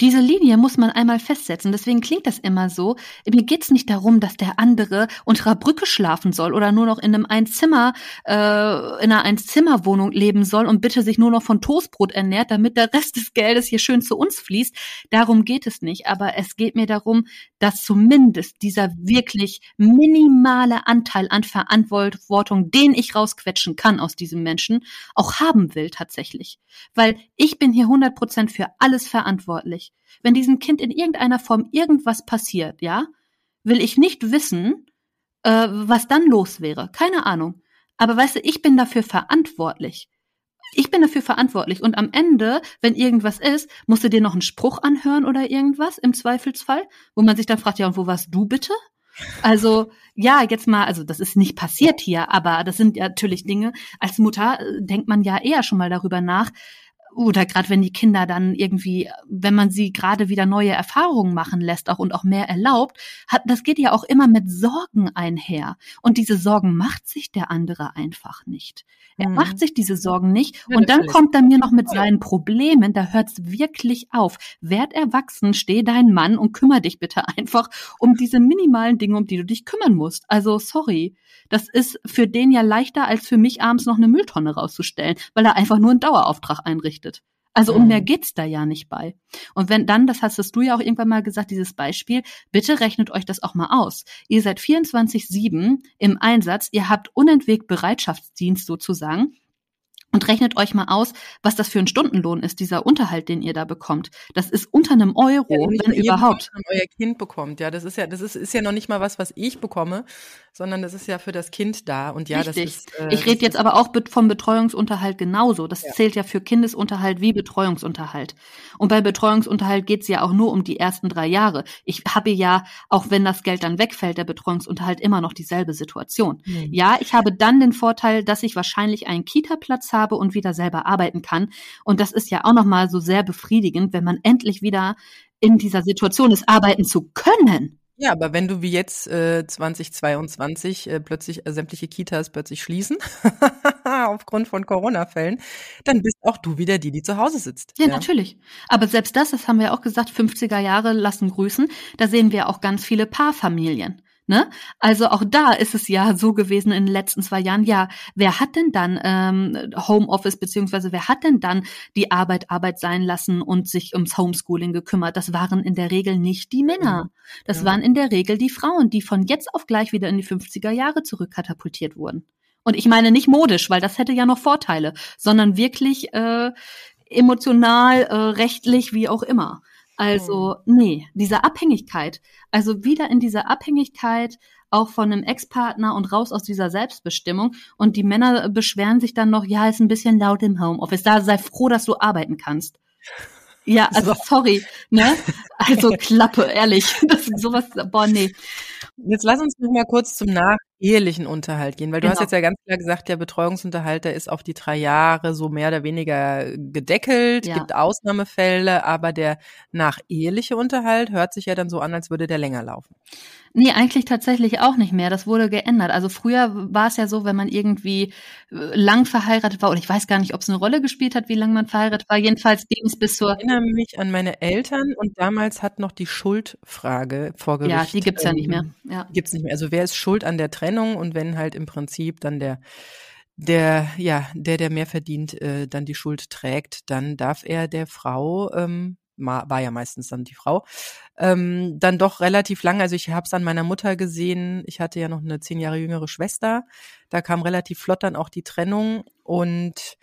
diese Linie muss man einmal festsetzen. Deswegen klingt das immer so. Mir geht's nicht darum, dass der andere unter einer Brücke schlafen soll oder nur noch in einem Einzimmer, äh, in einer Einzimmerwohnung leben soll und bitte sich nur noch von Toastbrot ernährt, damit der Rest des Geldes hier schön zu uns fließt. Darum geht es nicht. Aber es geht mir darum, dass zumindest dieser wirklich minimale Anteil an Verantwortung, den ich rausquetschen kann aus diesem Menschen, auch haben will tatsächlich. Weil ich bin hier 100% für alles verantwortlich. Wenn diesem Kind in irgendeiner Form irgendwas passiert, ja, will ich nicht wissen, äh, was dann los wäre. Keine Ahnung. Aber weißt du, ich bin dafür verantwortlich. Ich bin dafür verantwortlich. Und am Ende, wenn irgendwas ist, musst du dir noch einen Spruch anhören oder irgendwas im Zweifelsfall, wo man sich dann fragt, ja, und wo warst du bitte? Also, ja, jetzt mal, also das ist nicht passiert hier, aber das sind ja natürlich Dinge. Als Mutter äh, denkt man ja eher schon mal darüber nach, oder gerade wenn die Kinder dann irgendwie, wenn man sie gerade wieder neue Erfahrungen machen lässt auch und auch mehr erlaubt, hat, das geht ja auch immer mit Sorgen einher. Und diese Sorgen macht sich der andere einfach nicht. Er Mhm. macht sich diese Sorgen nicht. Ja, und dann natürlich. kommt er mir noch mit seinen Problemen, da hört's wirklich auf. Werd erwachsen, steh dein Mann und kümmere dich bitte *laughs* einfach um diese minimalen Dinge, um die du dich kümmern musst. Also sorry. Das ist für den ja leichter, als für mich abends noch eine Mülltonne rauszustellen, weil er einfach nur einen Dauerauftrag einrichtet. Also um Mhm. mehr geht's da ja nicht bei. Und wenn dann, das hast du ja auch irgendwann mal gesagt, dieses Beispiel, bitte rechnet euch das auch mal aus. Ihr seid 24-7 im Einsatz, ihr habt unentwegt Bereitschaftsdienst sozusagen. Und rechnet euch mal aus, was das für ein Stundenlohn ist, dieser Unterhalt, den ihr da bekommt. Das ist unter einem Euro, ja, wenn überhaupt. Bekommt, euer Kind bekommt, ja. Das ist ja, das ist, ist ja noch nicht mal was, was ich bekomme, sondern das ist ja für das Kind da. Und ja, Richtig. das ist. Äh, ich rede jetzt aber auch vom Betreuungsunterhalt genauso. Das ja. zählt ja für Kindesunterhalt wie Betreuungsunterhalt. Und bei Betreuungsunterhalt geht's ja auch nur um die ersten drei Jahre. Ich habe ja, auch wenn das Geld dann wegfällt, der Betreuungsunterhalt immer noch dieselbe Situation. Mhm. Ja, ich habe dann den Vorteil, dass ich wahrscheinlich einen Kita-Platz habe habe und wieder selber arbeiten kann. Und das ist ja auch nochmal so sehr befriedigend, wenn man endlich wieder in dieser Situation ist, arbeiten zu können. Ja, aber wenn du wie jetzt äh, 2022 äh, plötzlich äh, sämtliche Kitas plötzlich schließen, *laughs* aufgrund von Corona-Fällen, dann bist auch du wieder die, die zu Hause sitzt. Ja, ja, natürlich. Aber selbst das, das haben wir auch gesagt, 50er Jahre lassen grüßen, da sehen wir auch ganz viele Paarfamilien. Ne? Also auch da ist es ja so gewesen in den letzten zwei Jahren, ja, wer hat denn dann ähm, Homeoffice beziehungsweise wer hat denn dann die Arbeit Arbeit sein lassen und sich ums Homeschooling gekümmert? Das waren in der Regel nicht die Männer. Das ja. waren in der Regel die Frauen, die von jetzt auf gleich wieder in die 50er Jahre zurückkatapultiert wurden. Und ich meine nicht modisch, weil das hätte ja noch Vorteile, sondern wirklich äh, emotional, äh, rechtlich, wie auch immer. Also, mhm. nee, diese Abhängigkeit. Also wieder in diese Abhängigkeit auch von einem Ex-Partner und raus aus dieser Selbstbestimmung. Und die Männer beschweren sich dann noch, ja, ist ein bisschen laut im Homeoffice. Da sei froh, dass du arbeiten kannst. Ja, *laughs* also sorry, ne? Also *laughs* Klappe, ehrlich. *laughs* Das ist sowas, boah, nee. Jetzt lass uns noch mal kurz zum nachehelichen Unterhalt gehen, weil du genau. hast jetzt ja ganz klar gesagt, der Betreuungsunterhalt, der ist auf die drei Jahre so mehr oder weniger gedeckelt, ja. gibt Ausnahmefälle, aber der nacheheliche Unterhalt hört sich ja dann so an, als würde der länger laufen. Nee, eigentlich tatsächlich auch nicht mehr. Das wurde geändert. Also früher war es ja so, wenn man irgendwie äh, lang verheiratet war, oder ich weiß gar nicht, ob es eine Rolle gespielt hat, wie lange man verheiratet war. Jedenfalls ging es bis zur. Ich erinnere mich an meine Eltern und damals hat noch die Schuldfrage vor Gericht. Ja, die gibt's ja nicht mehr. Ähm, ja. Gibt's nicht mehr. Also wer ist schuld an der Trennung und wenn halt im Prinzip dann der der, ja, der, der mehr verdient, äh, dann die Schuld trägt, dann darf er der Frau ähm, war ja meistens dann die Frau, ähm, dann doch relativ lang. Also ich habe es an meiner Mutter gesehen. Ich hatte ja noch eine zehn Jahre jüngere Schwester. Da kam relativ flott dann auch die Trennung und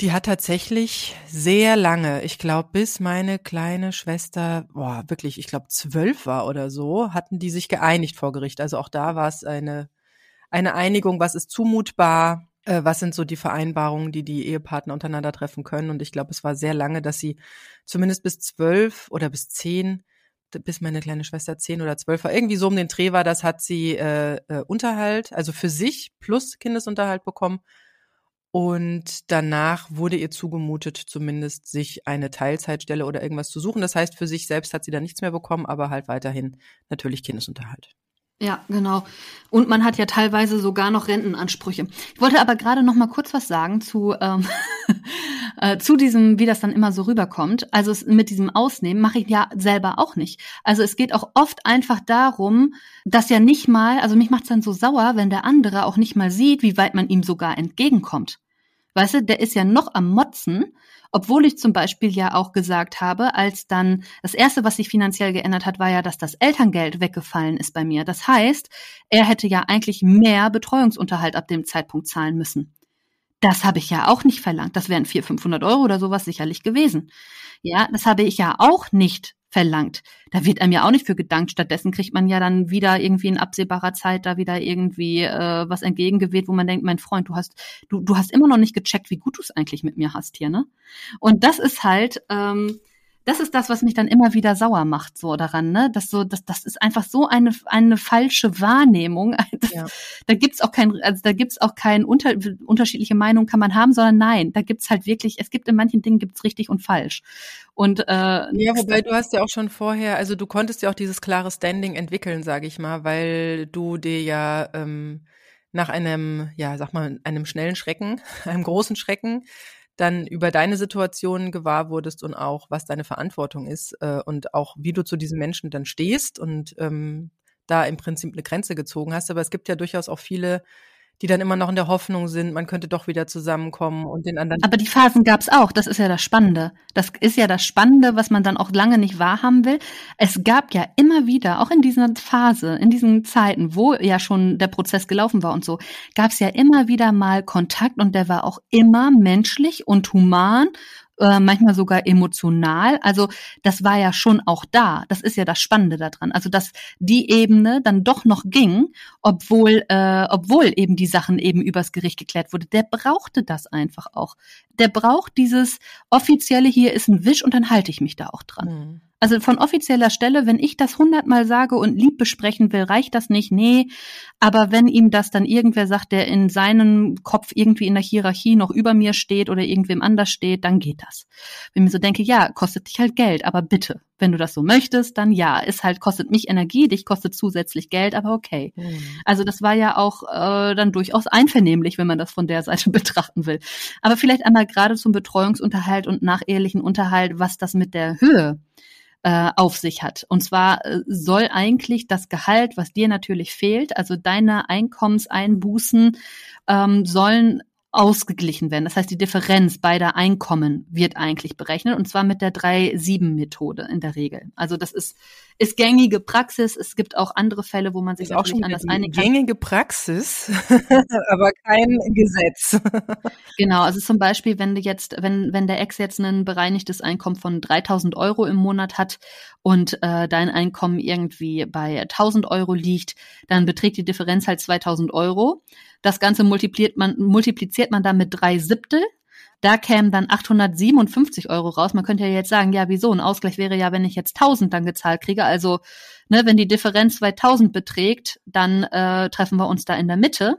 die hat tatsächlich sehr lange, ich glaube, bis meine kleine Schwester, boah, wirklich, ich glaube, zwölf war oder so, hatten die sich geeinigt vor Gericht. Also auch da war es eine, eine Einigung, was ist zumutbar, äh, was sind so die Vereinbarungen, die die Ehepartner untereinander treffen können. Und ich glaube, es war sehr lange, dass sie zumindest bis zwölf oder bis zehn, bis meine kleine Schwester zehn oder zwölf war, irgendwie so um den Dreh war, das hat sie äh, äh, Unterhalt, also für sich plus Kindesunterhalt bekommen. Und danach wurde ihr zugemutet, zumindest sich eine Teilzeitstelle oder irgendwas zu suchen. Das heißt, für sich selbst hat sie da nichts mehr bekommen, aber halt weiterhin natürlich Kindesunterhalt. Ja, genau. Und man hat ja teilweise sogar noch Rentenansprüche. Ich wollte aber gerade noch mal kurz was sagen zu ähm, *laughs* äh, zu diesem, wie das dann immer so rüberkommt. Also es, mit diesem Ausnehmen mache ich ja selber auch nicht. Also es geht auch oft einfach darum, dass ja nicht mal, also mich macht's dann so sauer, wenn der andere auch nicht mal sieht, wie weit man ihm sogar entgegenkommt. Weißt du, der ist ja noch am Motzen obwohl ich zum Beispiel ja auch gesagt habe, als dann das erste, was sich finanziell geändert hat, war ja, dass das Elterngeld weggefallen ist bei mir. Das heißt, er hätte ja eigentlich mehr Betreuungsunterhalt ab dem Zeitpunkt zahlen müssen. Das habe ich ja auch nicht verlangt. Das wären 400, 500 Euro oder sowas sicherlich gewesen. Ja, das habe ich ja auch nicht verlangt. Da wird einem ja auch nicht für gedankt. Stattdessen kriegt man ja dann wieder irgendwie in absehbarer Zeit da wieder irgendwie äh, was entgegengeweht, wo man denkt, mein Freund, du hast, du, du hast immer noch nicht gecheckt, wie gut du es eigentlich mit mir hast hier, ne? Und das ist halt, ähm, das ist das, was mich dann immer wieder sauer macht, so daran, ne? Das so, das, das ist einfach so eine, eine falsche Wahrnehmung. *laughs* Das, ja. Da gibt's auch kein, also da gibt's auch kein unter, unterschiedliche Meinungen kann man haben, sondern nein, da gibt's halt wirklich, es gibt in manchen Dingen gibt's richtig und falsch. Und äh, ja, wobei du hast ja auch schon vorher, also du konntest ja auch dieses klare Standing entwickeln, sage ich mal, weil du dir ja ähm, nach einem, ja, sag mal, einem schnellen Schrecken, *laughs* einem großen Schrecken dann über deine Situation gewahr wurdest und auch, was deine Verantwortung ist äh, und auch, wie du zu diesen Menschen dann stehst und ähm, da im Prinzip eine Grenze gezogen hast. Aber es gibt ja durchaus auch viele, die dann immer noch in der Hoffnung sind, man könnte doch wieder zusammenkommen und den anderen. Aber die Phasen gab's auch. Das ist ja das Spannende. Das ist ja das Spannende, was man dann auch lange nicht wahrhaben will. Es gab ja immer wieder, auch in dieser Phase, in diesen Zeiten, wo ja schon der Prozess gelaufen war und so, gab's ja immer wieder mal Kontakt und der war auch immer menschlich und human äh, manchmal sogar emotional. Also das war ja schon auch da. Das ist ja das Spannende daran. Also dass die Ebene dann doch noch ging, obwohl, äh, obwohl eben die Sachen eben übers Gericht geklärt wurde. Der brauchte das einfach auch. Der braucht dieses offizielle, hier ist ein Wisch und dann halte ich mich da auch dran. Mhm. Also von offizieller Stelle, wenn ich das hundertmal sage und lieb besprechen will, reicht das nicht. Nee, aber wenn ihm das dann irgendwer sagt, der in seinem Kopf irgendwie in der Hierarchie noch über mir steht oder irgendwem anders steht, dann geht das. Wenn ich mir so denke, ja, kostet dich halt Geld, aber bitte, wenn du das so möchtest, dann ja, ist halt, kostet mich Energie, dich kostet zusätzlich Geld, aber okay. Mhm. Also das war ja auch äh, dann durchaus einvernehmlich, wenn man das von der Seite *laughs* betrachten will. Aber vielleicht einmal gerade zum Betreuungsunterhalt und nachehelichen Unterhalt, was das mit der Höhe äh, auf sich hat. Und zwar äh, soll eigentlich das Gehalt, was dir natürlich fehlt, also deine Einkommenseinbußen, ähm, sollen ausgeglichen werden. Das heißt, die Differenz beider Einkommen wird eigentlich berechnet und zwar mit der 3-7-Methode in der Regel. Also das ist, ist gängige Praxis. Es gibt auch andere Fälle, wo man sich auch schon anders einigen kann. Gängige Praxis, *laughs* aber kein Gesetz. *laughs* genau, also zum Beispiel, wenn du jetzt, wenn, wenn der Ex jetzt ein bereinigtes Einkommen von 3000 Euro im Monat hat und äh, dein Einkommen irgendwie bei 1000 Euro liegt, dann beträgt die Differenz halt 2000 Euro. Das Ganze multipliziert man, multipliziert man dann mit drei Siebtel. Da kämen dann 857 Euro raus. Man könnte ja jetzt sagen, ja, wieso? Ein Ausgleich wäre ja, wenn ich jetzt 1000 dann gezahlt kriege. Also, ne, wenn die Differenz 2000 beträgt, dann äh, treffen wir uns da in der Mitte.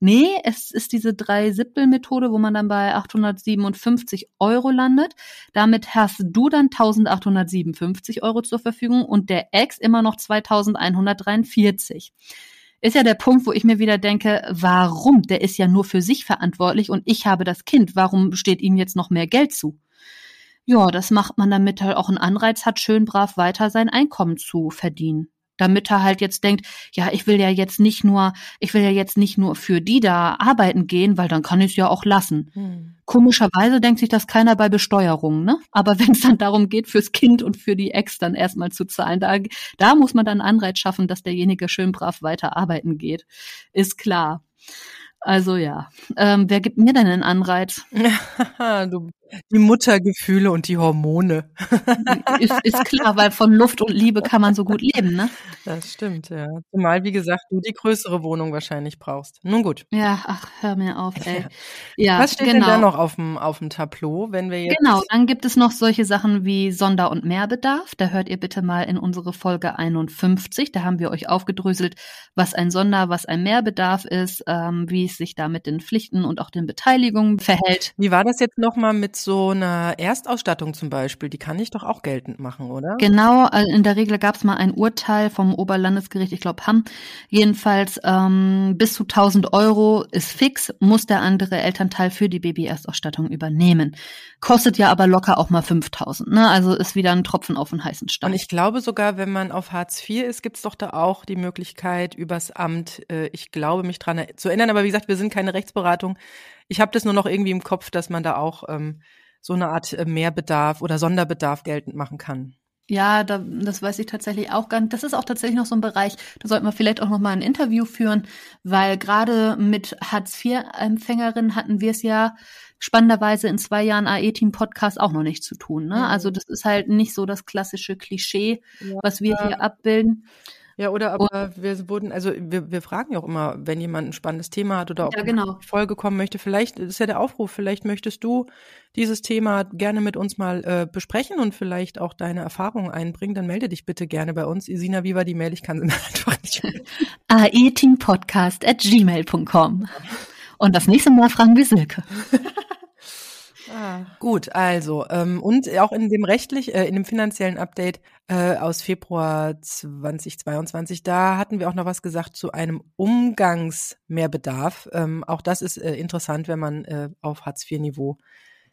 Nee, es ist diese Drei-Siebtel-Methode, wo man dann bei 857 Euro landet. Damit hast du dann 1857 Euro zur Verfügung und der Ex immer noch 2143 ist ja der Punkt, wo ich mir wieder denke, warum? Der ist ja nur für sich verantwortlich und ich habe das Kind. Warum steht ihm jetzt noch mehr Geld zu? Ja, das macht man, damit er auch einen Anreiz hat, schön brav weiter sein Einkommen zu verdienen damit er halt jetzt denkt, ja, ich will ja jetzt nicht nur, ich will ja jetzt nicht nur für die da arbeiten gehen, weil dann kann ich es ja auch lassen. Hm. Komischerweise denkt sich das keiner bei Besteuerung, ne? Aber *laughs* wenn es dann darum geht, fürs Kind und für die Ex dann erstmal zu zahlen, da, da muss man dann Anreiz schaffen, dass derjenige schön brav weiter arbeiten geht. Ist klar. Also ja, ähm, wer gibt mir denn einen Anreiz? *laughs* du, die Muttergefühle und die Hormone. *laughs* ist, ist klar, weil von Luft und Liebe kann man so gut leben, ne? Das stimmt, ja. Zumal, wie gesagt, du die größere Wohnung wahrscheinlich brauchst. Nun gut. Ja, ach, hör mir auf, ey. *laughs* Ja, Was steht genau. denn da noch auf dem, auf dem Tableau, wenn wir jetzt. Genau, dann gibt es noch solche Sachen wie Sonder- und Mehrbedarf. Da hört ihr bitte mal in unsere Folge 51. Da haben wir euch aufgedröselt, was ein Sonder-, was ein Mehrbedarf ist, ähm, wie es sich da mit den Pflichten und auch den Beteiligungen verhält. Wie war das jetzt nochmal mit so einer Erstausstattung zum Beispiel? Die kann ich doch auch geltend machen, oder? Genau, äh, in der Regel gab es mal ein Urteil vom Oberlandesgericht, ich glaube Hamm. Jedenfalls ähm, bis zu 1000 Euro ist fix, muss der andere Elternteil für die Baby-Erstausstattung übernehmen. Kostet ja aber locker auch mal 5000. Ne? Also ist wieder ein Tropfen auf den heißen Stein. Und ich glaube sogar, wenn man auf Hartz IV ist, gibt's doch da auch die Möglichkeit übers Amt, äh, ich glaube mich dran zu erinnern, aber wie gesagt, wir sind keine Rechtsberatung. Ich habe das nur noch irgendwie im Kopf, dass man da auch ähm, so eine Art äh, Mehrbedarf oder Sonderbedarf geltend machen kann. Ja, da, das weiß ich tatsächlich auch gar nicht. Das ist auch tatsächlich noch so ein Bereich, da sollten wir vielleicht auch noch mal ein Interview führen, weil gerade mit Hartz-IV-Empfängerinnen hatten wir es ja spannenderweise in zwei Jahren AE-Team-Podcast auch noch nicht zu tun. Ne? Mhm. Also das ist halt nicht so das klassische Klischee, ja, was wir hier abbilden. Ja, oder aber und, wir wurden, also wir, wir fragen ja auch immer, wenn jemand ein spannendes Thema hat oder auch ja, genau. eine Folge kommen möchte, vielleicht, das ist ja der Aufruf, vielleicht möchtest du dieses Thema gerne mit uns mal äh, besprechen und vielleicht auch deine Erfahrungen einbringen, dann melde dich bitte gerne bei uns. Isina, wie war die Mail? Ich kann sie *laughs* einfach nicht *laughs* aeteampodcast at gmail.com Und das nächste Mal fragen wir Silke. *laughs* Ah. Gut, also ähm, und auch in dem rechtlich, äh, in dem finanziellen Update äh, aus Februar 2022, da hatten wir auch noch was gesagt zu einem Umgangsmehrbedarf. Ähm, auch das ist äh, interessant, wenn man äh, auf Hartz-IV-Niveau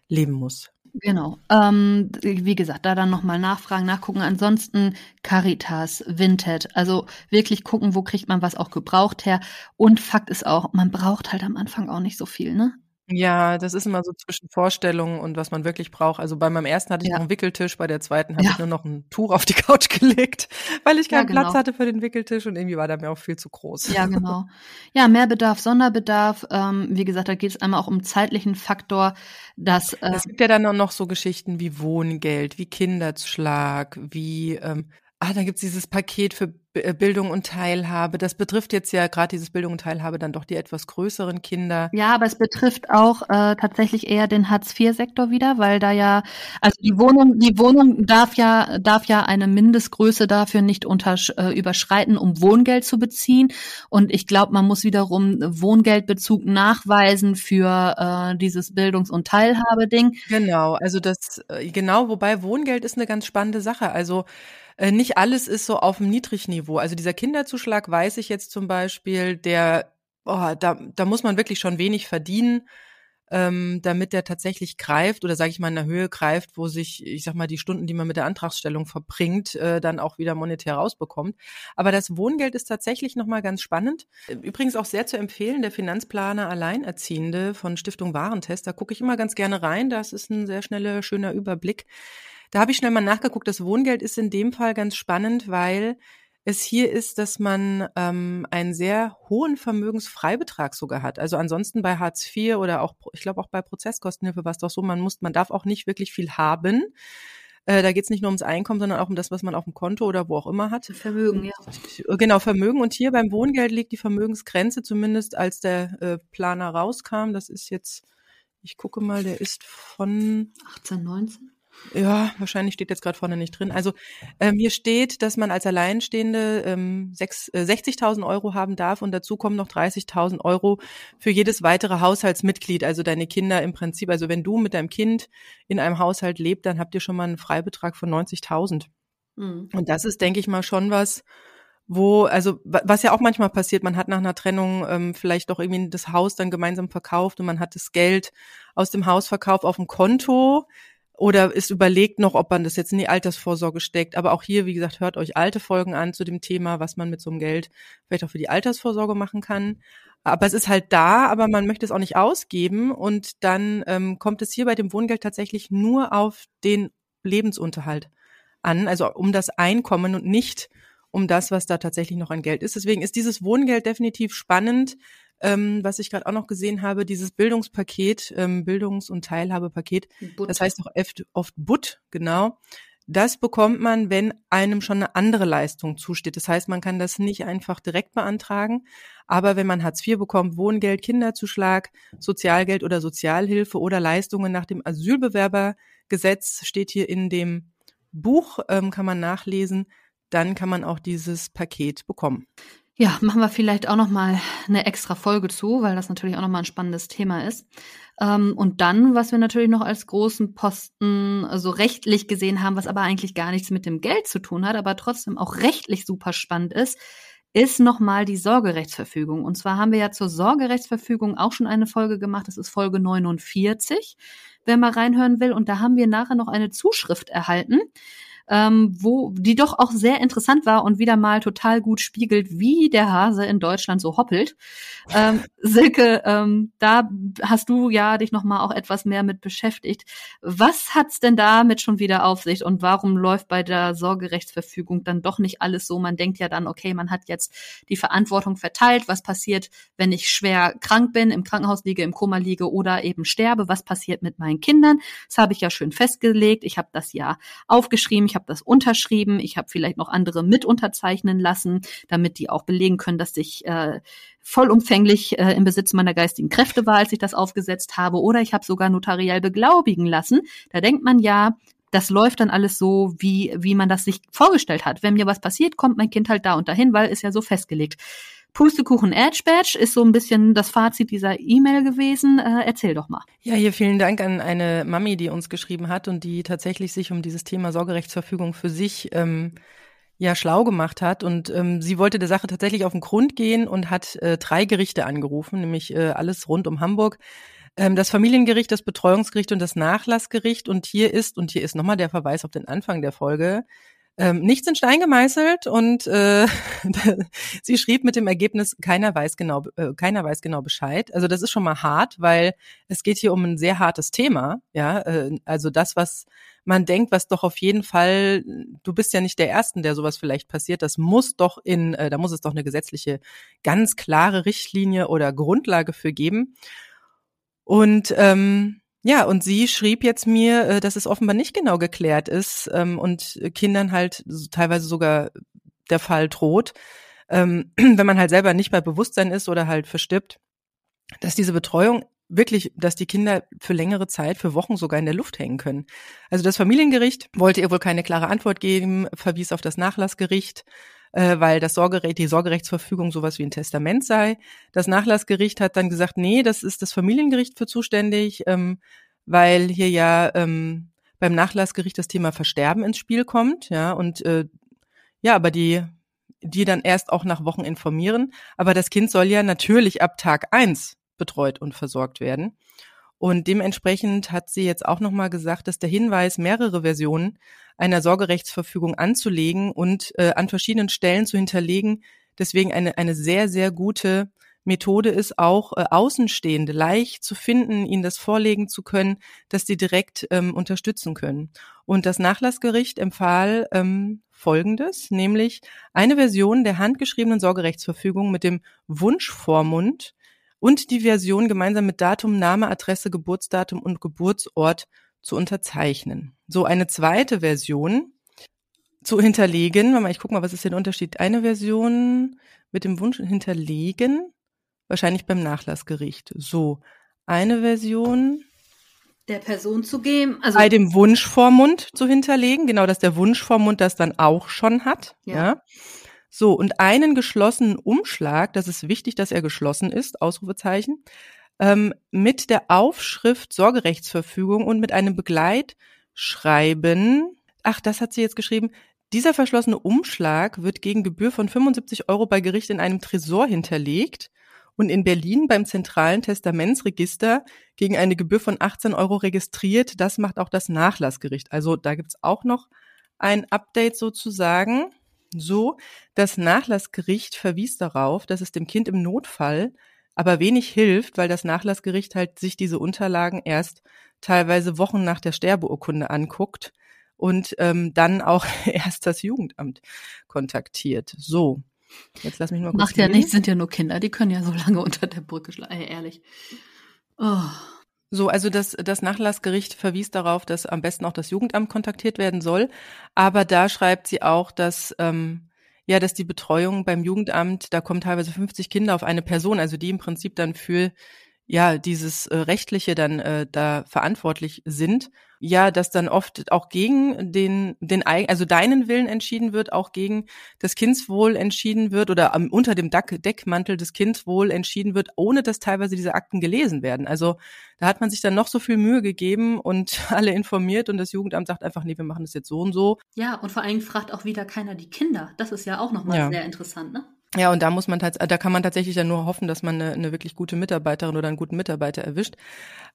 leben muss. Genau. Ähm, wie gesagt, da dann nochmal nachfragen, nachgucken. Ansonsten Caritas, Vinted, also wirklich gucken, wo kriegt man was auch gebraucht her. Und Fakt ist auch, man braucht halt am Anfang auch nicht so viel, ne? Ja, das ist immer so zwischen Vorstellungen und was man wirklich braucht. Also bei meinem ersten hatte ich ja. noch einen Wickeltisch, bei der zweiten habe ja. ich nur noch ein Tuch auf die Couch *laughs* gelegt, weil ich keinen ja, genau. Platz hatte für den Wickeltisch und irgendwie war der mir auch viel zu groß. Ja, *laughs* genau. Ja, Mehrbedarf, Sonderbedarf. Ähm, wie gesagt, da geht es einmal auch um zeitlichen Faktor, dass äh, es gibt ja dann auch noch so Geschichten wie Wohngeld, wie Kinderschlag, wie ähm, Ah, dann gibt's dieses Paket für äh, Bildung und Teilhabe. Das betrifft jetzt ja gerade dieses Bildung und Teilhabe dann doch die etwas größeren Kinder. Ja, aber es betrifft auch äh, tatsächlich eher den Hartz-IV-Sektor wieder, weil da ja, also die Wohnung, die Wohnung darf ja, darf ja eine Mindestgröße dafür nicht unter, äh, überschreiten, um Wohngeld zu beziehen. Und ich glaube, man muss wiederum Wohngeldbezug nachweisen für äh, dieses Bildungs- und Teilhabe-Ding. Genau, also das, äh, genau, wobei Wohngeld ist eine ganz spannende Sache. Also äh, nicht alles ist so auf dem Niedrigniveau. Also dieser Kinderzuschlag weiß ich jetzt zum Beispiel, der, oh, da, da muss man wirklich schon wenig verdienen, ähm, damit der tatsächlich greift oder sage ich mal in der Höhe greift, wo sich, ich sag mal, die Stunden, die man mit der Antragsstellung verbringt, äh, dann auch wieder monetär rausbekommt. Aber das Wohngeld ist tatsächlich nochmal ganz spannend. Übrigens auch sehr zu empfehlen, der Finanzplaner Alleinerziehende von Stiftung Warentest. Da gucke ich immer ganz gerne rein. Das ist ein sehr schneller, schöner Überblick. Da habe ich schnell mal nachgeguckt. Das Wohngeld ist in dem Fall ganz spannend, weil es hier ist, dass man ähm, einen sehr hohen Vermögensfreibetrag sogar hat. Also ansonsten bei Hartz IV oder auch, ich glaube auch bei Prozesskostenhilfe war es doch so, man muss, man darf auch nicht wirklich viel haben. Äh, da geht es nicht nur ums Einkommen, sondern auch um das, was man auf dem Konto oder wo auch immer hat. Vermögen, ja. Genau, Vermögen. Und hier beim Wohngeld liegt die Vermögensgrenze, zumindest als der äh, Planer rauskam. Das ist jetzt, ich gucke mal, der ist von 18, 19? Ja, wahrscheinlich steht jetzt gerade vorne nicht drin. Also ähm, hier steht, dass man als Alleinstehende ähm, äh, 60.000 Euro haben darf und dazu kommen noch 30.000 Euro für jedes weitere Haushaltsmitglied, also deine Kinder im Prinzip. Also wenn du mit deinem Kind in einem Haushalt lebt, dann habt ihr schon mal einen Freibetrag von 90.000. Mhm. Und das ist, denke ich mal, schon was, wo, also was ja auch manchmal passiert, man hat nach einer Trennung ähm, vielleicht doch irgendwie das Haus dann gemeinsam verkauft und man hat das Geld aus dem Hausverkauf auf dem Konto oder ist überlegt noch, ob man das jetzt in die Altersvorsorge steckt. Aber auch hier, wie gesagt, hört euch alte Folgen an zu dem Thema, was man mit so einem Geld vielleicht auch für die Altersvorsorge machen kann. Aber es ist halt da, aber man möchte es auch nicht ausgeben. Und dann ähm, kommt es hier bei dem Wohngeld tatsächlich nur auf den Lebensunterhalt an, also um das Einkommen und nicht um das, was da tatsächlich noch an Geld ist. Deswegen ist dieses Wohngeld definitiv spannend, ähm, was ich gerade auch noch gesehen habe, dieses Bildungspaket, ähm, Bildungs- und Teilhabepaket, But. das heißt auch oft, oft BUT, genau. Das bekommt man, wenn einem schon eine andere Leistung zusteht. Das heißt, man kann das nicht einfach direkt beantragen. Aber wenn man Hartz IV bekommt, Wohngeld, Kinderzuschlag, Sozialgeld oder Sozialhilfe oder Leistungen nach dem Asylbewerbergesetz steht hier in dem Buch, ähm, kann man nachlesen, dann kann man auch dieses Paket bekommen. Ja, machen wir vielleicht auch noch mal eine extra Folge zu, weil das natürlich auch noch mal ein spannendes Thema ist. Ähm, und dann, was wir natürlich noch als großen Posten so also rechtlich gesehen haben, was aber eigentlich gar nichts mit dem Geld zu tun hat, aber trotzdem auch rechtlich super spannend ist, ist nochmal die Sorgerechtsverfügung. Und zwar haben wir ja zur Sorgerechtsverfügung auch schon eine Folge gemacht. Das ist Folge 49, wer mal reinhören will. Und da haben wir nachher noch eine Zuschrift erhalten ähm, wo die doch auch sehr interessant war und wieder mal total gut spiegelt, wie der Hase in Deutschland so hoppelt. Ähm, *laughs* Silke, ähm, da hast du ja dich noch mal auch etwas mehr mit beschäftigt. Was hat's denn damit schon wieder auf sich und warum läuft bei der Sorgerechtsverfügung dann doch nicht alles so? Man denkt ja dann, okay, man hat jetzt die Verantwortung verteilt. Was passiert, wenn ich schwer krank bin, im Krankenhaus liege, im Koma liege oder eben sterbe? Was passiert mit meinen Kindern? Das habe ich ja schön festgelegt. Ich habe das ja aufgeschrieben ich habe das unterschrieben, ich habe vielleicht noch andere mit unterzeichnen lassen, damit die auch belegen können, dass ich äh, vollumfänglich äh, im Besitz meiner geistigen Kräfte war, als ich das aufgesetzt habe, oder ich habe sogar notariell beglaubigen lassen. Da denkt man ja, das läuft dann alles so, wie, wie man das sich vorgestellt hat. Wenn mir was passiert, kommt mein Kind halt da und dahin, weil ist ja so festgelegt. Pustekuchen Edge Badge ist so ein bisschen das Fazit dieser E-Mail gewesen. Äh, erzähl doch mal. Ja, hier vielen Dank an eine Mami, die uns geschrieben hat und die tatsächlich sich um dieses Thema Sorgerechtsverfügung für sich ähm, ja schlau gemacht hat. Und ähm, sie wollte der Sache tatsächlich auf den Grund gehen und hat äh, drei Gerichte angerufen, nämlich äh, alles rund um Hamburg ähm, das Familiengericht, das Betreuungsgericht und das Nachlassgericht. Und hier ist, und hier ist nochmal der Verweis auf den Anfang der Folge, ähm, nichts in Stein gemeißelt und äh, *laughs* sie schrieb mit dem Ergebnis, keiner weiß genau, äh, keiner weiß genau Bescheid. Also das ist schon mal hart, weil es geht hier um ein sehr hartes Thema. Ja, äh, also das, was man denkt, was doch auf jeden Fall, du bist ja nicht der Ersten, der sowas vielleicht passiert. Das muss doch in, äh, da muss es doch eine gesetzliche, ganz klare Richtlinie oder Grundlage für geben. Und ähm, ja, und sie schrieb jetzt mir, äh, dass es offenbar nicht genau geklärt ist ähm, und Kindern halt teilweise sogar der Fall droht, ähm, *clears throat* wenn man halt selber nicht bei Bewusstsein ist oder halt verstirbt, dass diese Betreuung wirklich, dass die Kinder für längere Zeit, für Wochen sogar in der Luft hängen können. Also das Familiengericht wollte ihr wohl keine klare Antwort geben, verwies auf das Nachlassgericht, äh, weil das Sorgerecht, die Sorgerechtsverfügung sowas wie ein Testament sei. Das Nachlassgericht hat dann gesagt, nee, das ist das Familiengericht für zuständig, ähm, weil hier ja ähm, beim Nachlassgericht das Thema Versterben ins Spiel kommt, ja, und äh, ja, aber die die dann erst auch nach Wochen informieren. Aber das Kind soll ja natürlich ab Tag eins betreut und versorgt werden. Und dementsprechend hat sie jetzt auch nochmal gesagt, dass der Hinweis, mehrere Versionen einer Sorgerechtsverfügung anzulegen und äh, an verschiedenen Stellen zu hinterlegen, deswegen eine, eine sehr, sehr gute Methode ist, auch äh, Außenstehende leicht zu finden, ihnen das vorlegen zu können, dass sie direkt ähm, unterstützen können. Und das Nachlassgericht empfahl ähm, Folgendes, nämlich eine Version der handgeschriebenen Sorgerechtsverfügung mit dem Wunschvormund und die Version gemeinsam mit Datum, Name, Adresse, Geburtsdatum und Geburtsort zu unterzeichnen. So eine zweite Version zu hinterlegen. Ich guck mal, was ist der Unterschied? Eine Version mit dem Wunsch hinterlegen, wahrscheinlich beim Nachlassgericht. So, eine Version der Person zu geben, also bei dem Wunschvormund zu hinterlegen, genau, dass der Wunschvormund das dann auch schon hat. Ja. ja. So, und einen geschlossenen Umschlag, das ist wichtig, dass er geschlossen ist, Ausrufezeichen, ähm, mit der Aufschrift Sorgerechtsverfügung und mit einem Begleitschreiben. Ach, das hat sie jetzt geschrieben. Dieser verschlossene Umschlag wird gegen Gebühr von 75 Euro bei Gericht in einem Tresor hinterlegt und in Berlin beim zentralen Testamentsregister gegen eine Gebühr von 18 Euro registriert. Das macht auch das Nachlassgericht. Also da gibt's auch noch ein Update sozusagen so, das Nachlassgericht verwies darauf, dass es dem Kind im Notfall aber wenig hilft, weil das Nachlassgericht halt sich diese Unterlagen erst teilweise Wochen nach der Sterbeurkunde anguckt und ähm, dann auch *laughs* erst das Jugendamt kontaktiert. So, jetzt lass mich mal kurz. Macht ja nichts, sind ja nur Kinder, die können ja so lange unter der Brücke schlagen, ehrlich. Oh. So, also das, das Nachlassgericht verwies darauf, dass am besten auch das Jugendamt kontaktiert werden soll. Aber da schreibt sie auch, dass ähm, ja, dass die Betreuung beim Jugendamt, da kommen teilweise 50 Kinder auf eine Person, also die im Prinzip dann für ja dieses äh, rechtliche dann äh, da verantwortlich sind ja, dass dann oft auch gegen den, den, also deinen Willen entschieden wird, auch gegen das Kindswohl entschieden wird oder am, unter dem Deckmantel des Kindswohl entschieden wird, ohne dass teilweise diese Akten gelesen werden. Also da hat man sich dann noch so viel Mühe gegeben und *laughs* alle informiert und das Jugendamt sagt einfach, nee, wir machen das jetzt so und so. Ja, und vor allem fragt auch wieder keiner die Kinder. Das ist ja auch nochmal ja. sehr interessant, ne? Ja, und da muss man da kann man tatsächlich dann nur hoffen, dass man eine, eine wirklich gute Mitarbeiterin oder einen guten Mitarbeiter erwischt.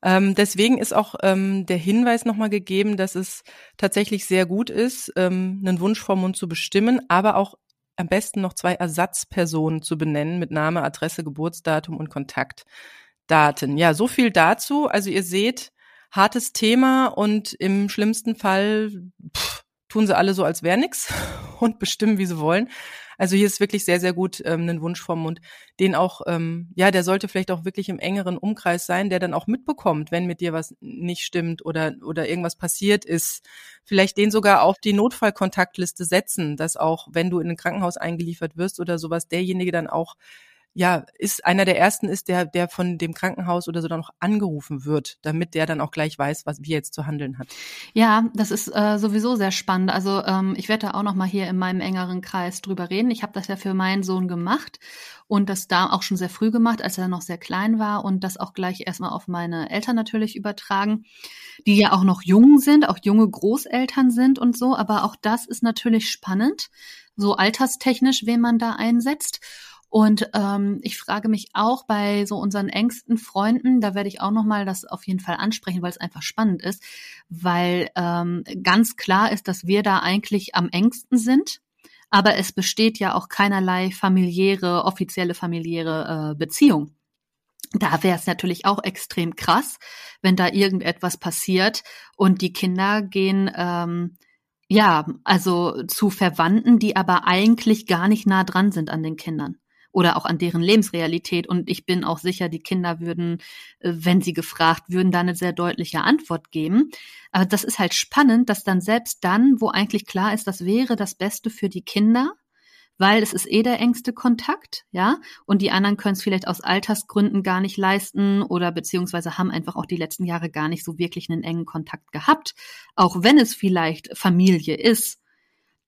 Ähm, deswegen ist auch ähm, der Hinweis nochmal gegeben, dass es tatsächlich sehr gut ist, ähm, einen Wunschvormund zu bestimmen, aber auch am besten noch zwei Ersatzpersonen zu benennen mit Name, Adresse, Geburtsdatum und Kontaktdaten. Ja, so viel dazu. Also ihr seht, hartes Thema und im schlimmsten Fall pff, tun sie alle so, als wäre nix *laughs* und bestimmen, wie sie wollen. Also hier ist wirklich sehr, sehr gut ähm, ein Wunsch vom Mund, den auch, ähm, ja, der sollte vielleicht auch wirklich im engeren Umkreis sein, der dann auch mitbekommt, wenn mit dir was nicht stimmt oder, oder irgendwas passiert ist. Vielleicht den sogar auf die Notfallkontaktliste setzen, dass auch, wenn du in ein Krankenhaus eingeliefert wirst oder sowas, derjenige dann auch ja, ist einer der ersten ist, der, der von dem Krankenhaus oder so dann noch angerufen wird, damit der dann auch gleich weiß, was wie er jetzt zu handeln hat. Ja, das ist äh, sowieso sehr spannend. Also ähm, ich werde da auch noch mal hier in meinem engeren Kreis drüber reden. Ich habe das ja für meinen Sohn gemacht und das da auch schon sehr früh gemacht, als er noch sehr klein war und das auch gleich erstmal auf meine Eltern natürlich übertragen, die ja auch noch jung sind, auch junge Großeltern sind und so. Aber auch das ist natürlich spannend, so alterstechnisch, wen man da einsetzt. Und ähm, ich frage mich auch bei so unseren engsten Freunden, da werde ich auch nochmal das auf jeden Fall ansprechen, weil es einfach spannend ist, weil ähm, ganz klar ist, dass wir da eigentlich am engsten sind. Aber es besteht ja auch keinerlei familiäre, offizielle familiäre äh, Beziehung. Da wäre es natürlich auch extrem krass, wenn da irgendetwas passiert und die Kinder gehen ähm, ja, also zu Verwandten, die aber eigentlich gar nicht nah dran sind an den Kindern oder auch an deren Lebensrealität. Und ich bin auch sicher, die Kinder würden, äh, wenn sie gefragt würden, da eine sehr deutliche Antwort geben. Aber das ist halt spannend, dass dann selbst dann, wo eigentlich klar ist, das wäre das Beste für die Kinder, weil es ist eh der engste Kontakt, ja, und die anderen können es vielleicht aus Altersgründen gar nicht leisten oder beziehungsweise haben einfach auch die letzten Jahre gar nicht so wirklich einen engen Kontakt gehabt, auch wenn es vielleicht Familie ist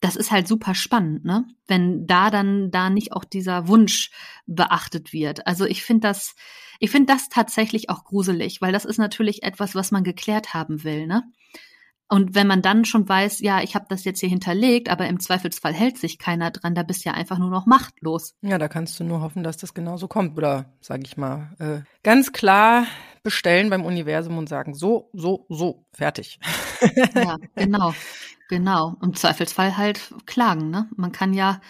das ist halt super spannend, ne? Wenn da dann da nicht auch dieser Wunsch beachtet wird. Also ich finde das, ich finde das tatsächlich auch gruselig, weil das ist natürlich etwas, was man geklärt haben will, ne? Und wenn man dann schon weiß, ja, ich habe das jetzt hier hinterlegt, aber im Zweifelsfall hält sich keiner dran, da bist du ja einfach nur noch machtlos. Ja, da kannst du nur hoffen, dass das genauso kommt. Oder sage ich mal, äh, ganz klar bestellen beim Universum und sagen, so, so, so, fertig. Ja, *laughs* genau. Genau. Im Zweifelsfall halt klagen, ne? Man kann ja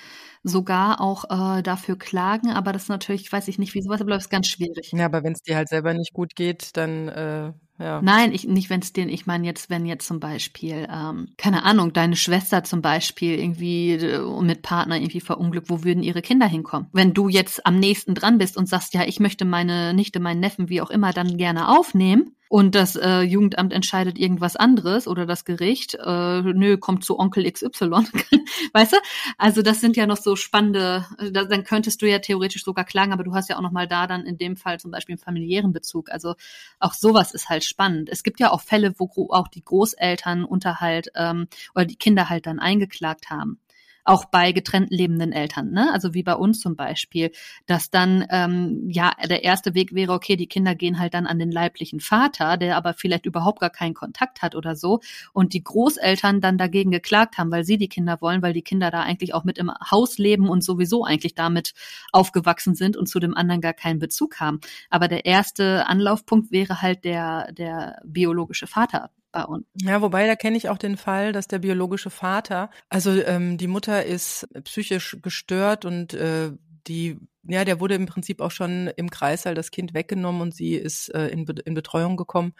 sogar auch äh, dafür klagen, aber das ist natürlich, weiß ich nicht, wie sowas, ist ganz schwierig. Ja, aber wenn es dir halt selber nicht gut geht, dann äh, ja. Nein, ich, nicht wenn es den, ich meine jetzt, wenn jetzt zum Beispiel, ähm, keine Ahnung, deine Schwester zum Beispiel irgendwie äh, mit Partner irgendwie verunglückt, wo würden ihre Kinder hinkommen? Wenn du jetzt am nächsten dran bist und sagst, ja, ich möchte meine Nichte, meinen Neffen, wie auch immer, dann gerne aufnehmen, und das äh, Jugendamt entscheidet irgendwas anderes oder das Gericht, äh, nö, kommt zu Onkel XY, *laughs* weißt du? Also das sind ja noch so spannende, äh, da, dann könntest du ja theoretisch sogar klagen, aber du hast ja auch noch mal da dann in dem Fall zum Beispiel einen familiären Bezug. Also auch sowas ist halt spannend. Es gibt ja auch Fälle, wo auch die Großeltern Unterhalt ähm, oder die Kinder halt dann eingeklagt haben auch bei getrennt lebenden Eltern, ne? Also wie bei uns zum Beispiel, dass dann ähm, ja der erste Weg wäre, okay, die Kinder gehen halt dann an den leiblichen Vater, der aber vielleicht überhaupt gar keinen Kontakt hat oder so, und die Großeltern dann dagegen geklagt haben, weil sie die Kinder wollen, weil die Kinder da eigentlich auch mit im Haus leben und sowieso eigentlich damit aufgewachsen sind und zu dem anderen gar keinen Bezug haben. Aber der erste Anlaufpunkt wäre halt der der biologische Vater uns. Ja, wobei da kenne ich auch den Fall, dass der biologische Vater, also ähm, die Mutter ist psychisch gestört und äh, die, ja, der wurde im Prinzip auch schon im Kreißsaal das Kind weggenommen und sie ist äh, in, Be in Betreuung gekommen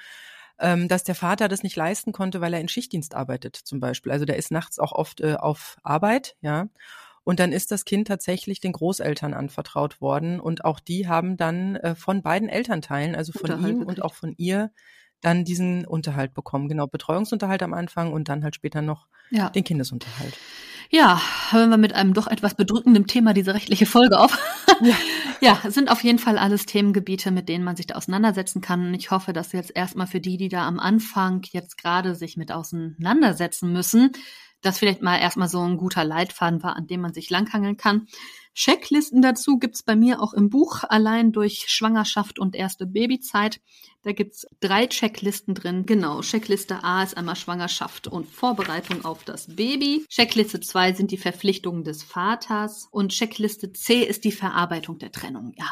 ähm, dass der Vater das nicht leisten konnte, weil er in Schichtdienst arbeitet zum Beispiel. Also der ist nachts auch oft äh, auf Arbeit, ja. Und dann ist das Kind tatsächlich den Großeltern anvertraut worden und auch die haben dann äh, von beiden Elternteilen, also von ihm und auch von ihr, dann diesen Unterhalt bekommen. Genau, Betreuungsunterhalt am Anfang und dann halt später noch ja. den Kindesunterhalt. Ja, hören wir mit einem doch etwas bedrückenden Thema diese rechtliche Folge auf. Ja. *laughs* ja, sind auf jeden Fall alles Themengebiete, mit denen man sich da auseinandersetzen kann. Und ich hoffe, dass jetzt erstmal für die, die da am Anfang jetzt gerade sich mit auseinandersetzen müssen, das vielleicht mal erstmal so ein guter Leitfaden war, an dem man sich langhangeln kann. Checklisten dazu gibt's bei mir auch im Buch, allein durch Schwangerschaft und erste Babyzeit. Da gibt's drei Checklisten drin. Genau, Checkliste A ist einmal Schwangerschaft und Vorbereitung auf das Baby. Checkliste 2 sind die Verpflichtungen des Vaters. Und Checkliste C ist die Verarbeitung der Trennung. Ja,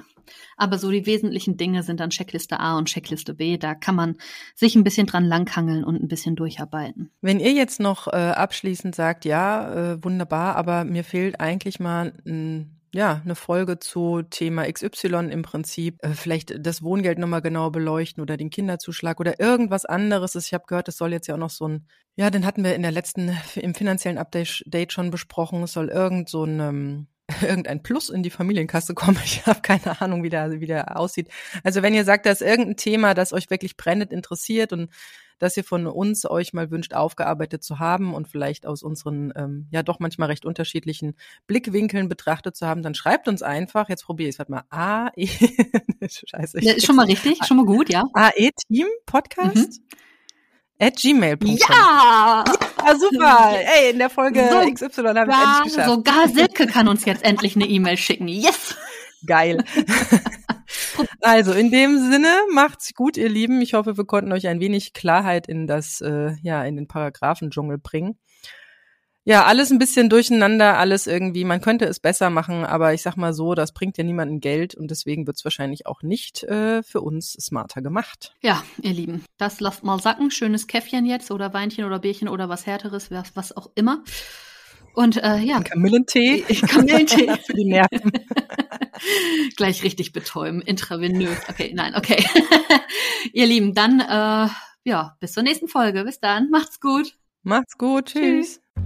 aber so die wesentlichen Dinge sind dann Checkliste A und Checkliste B. Da kann man sich ein bisschen dran langhangeln und ein bisschen durcharbeiten. Wenn ihr jetzt noch äh, abschließend sagt, ja, äh, wunderbar, aber mir fehlt eigentlich mal ein ja, eine Folge zu Thema XY im Prinzip, äh, vielleicht das Wohngeld nochmal genau beleuchten oder den Kinderzuschlag oder irgendwas anderes. Ich habe gehört, es soll jetzt ja auch noch so ein, ja, den hatten wir in der letzten, im finanziellen Update schon besprochen, es soll irgend so ein, ähm, irgendein Plus in die Familienkasse kommen. *laughs* Ich habe keine Ahnung, wie der, wie der aussieht. Also wenn ihr sagt, da ist irgendein Thema, das euch wirklich brennend interessiert und dass ihr von uns euch mal wünscht, aufgearbeitet zu haben und vielleicht aus unseren ähm, ja doch manchmal recht unterschiedlichen Blickwinkeln betrachtet zu haben, dann schreibt uns einfach, jetzt probiere ich es mal, A, E, *laughs* scheiße. Ja, schon mal richtig, schon mal gut, ja. AE Team Podcast. Mhm. At gmail.com. Ja! ja! Super! *laughs* Ey, in der Folge so XY haben wir endlich geschafft. Sogar Silke kann uns jetzt endlich eine E-Mail schicken. Yes! Geil. *laughs* also in dem Sinne macht's gut, ihr Lieben. Ich hoffe, wir konnten euch ein wenig Klarheit in das, äh, ja, in den Paragraphendschungel bringen. Ja, alles ein bisschen durcheinander, alles irgendwie, man könnte es besser machen, aber ich sag mal so, das bringt ja niemandem Geld und deswegen wird es wahrscheinlich auch nicht äh, für uns smarter gemacht. Ja, ihr Lieben, das lasst mal sacken. Schönes Käffchen jetzt oder Weinchen oder Bierchen oder was Härteres, was, was auch immer. Und äh, ja. Kamillentee. *laughs* Kamillentee. *laughs* für die Nerven. *laughs* Gleich richtig betäuben, intravenös. Okay, nein, okay. ihr Lieben, dann äh, ja, bis zur nächsten Folge. Bis dann. Macht's gut. Macht's gut. Tschüss. Tschüss.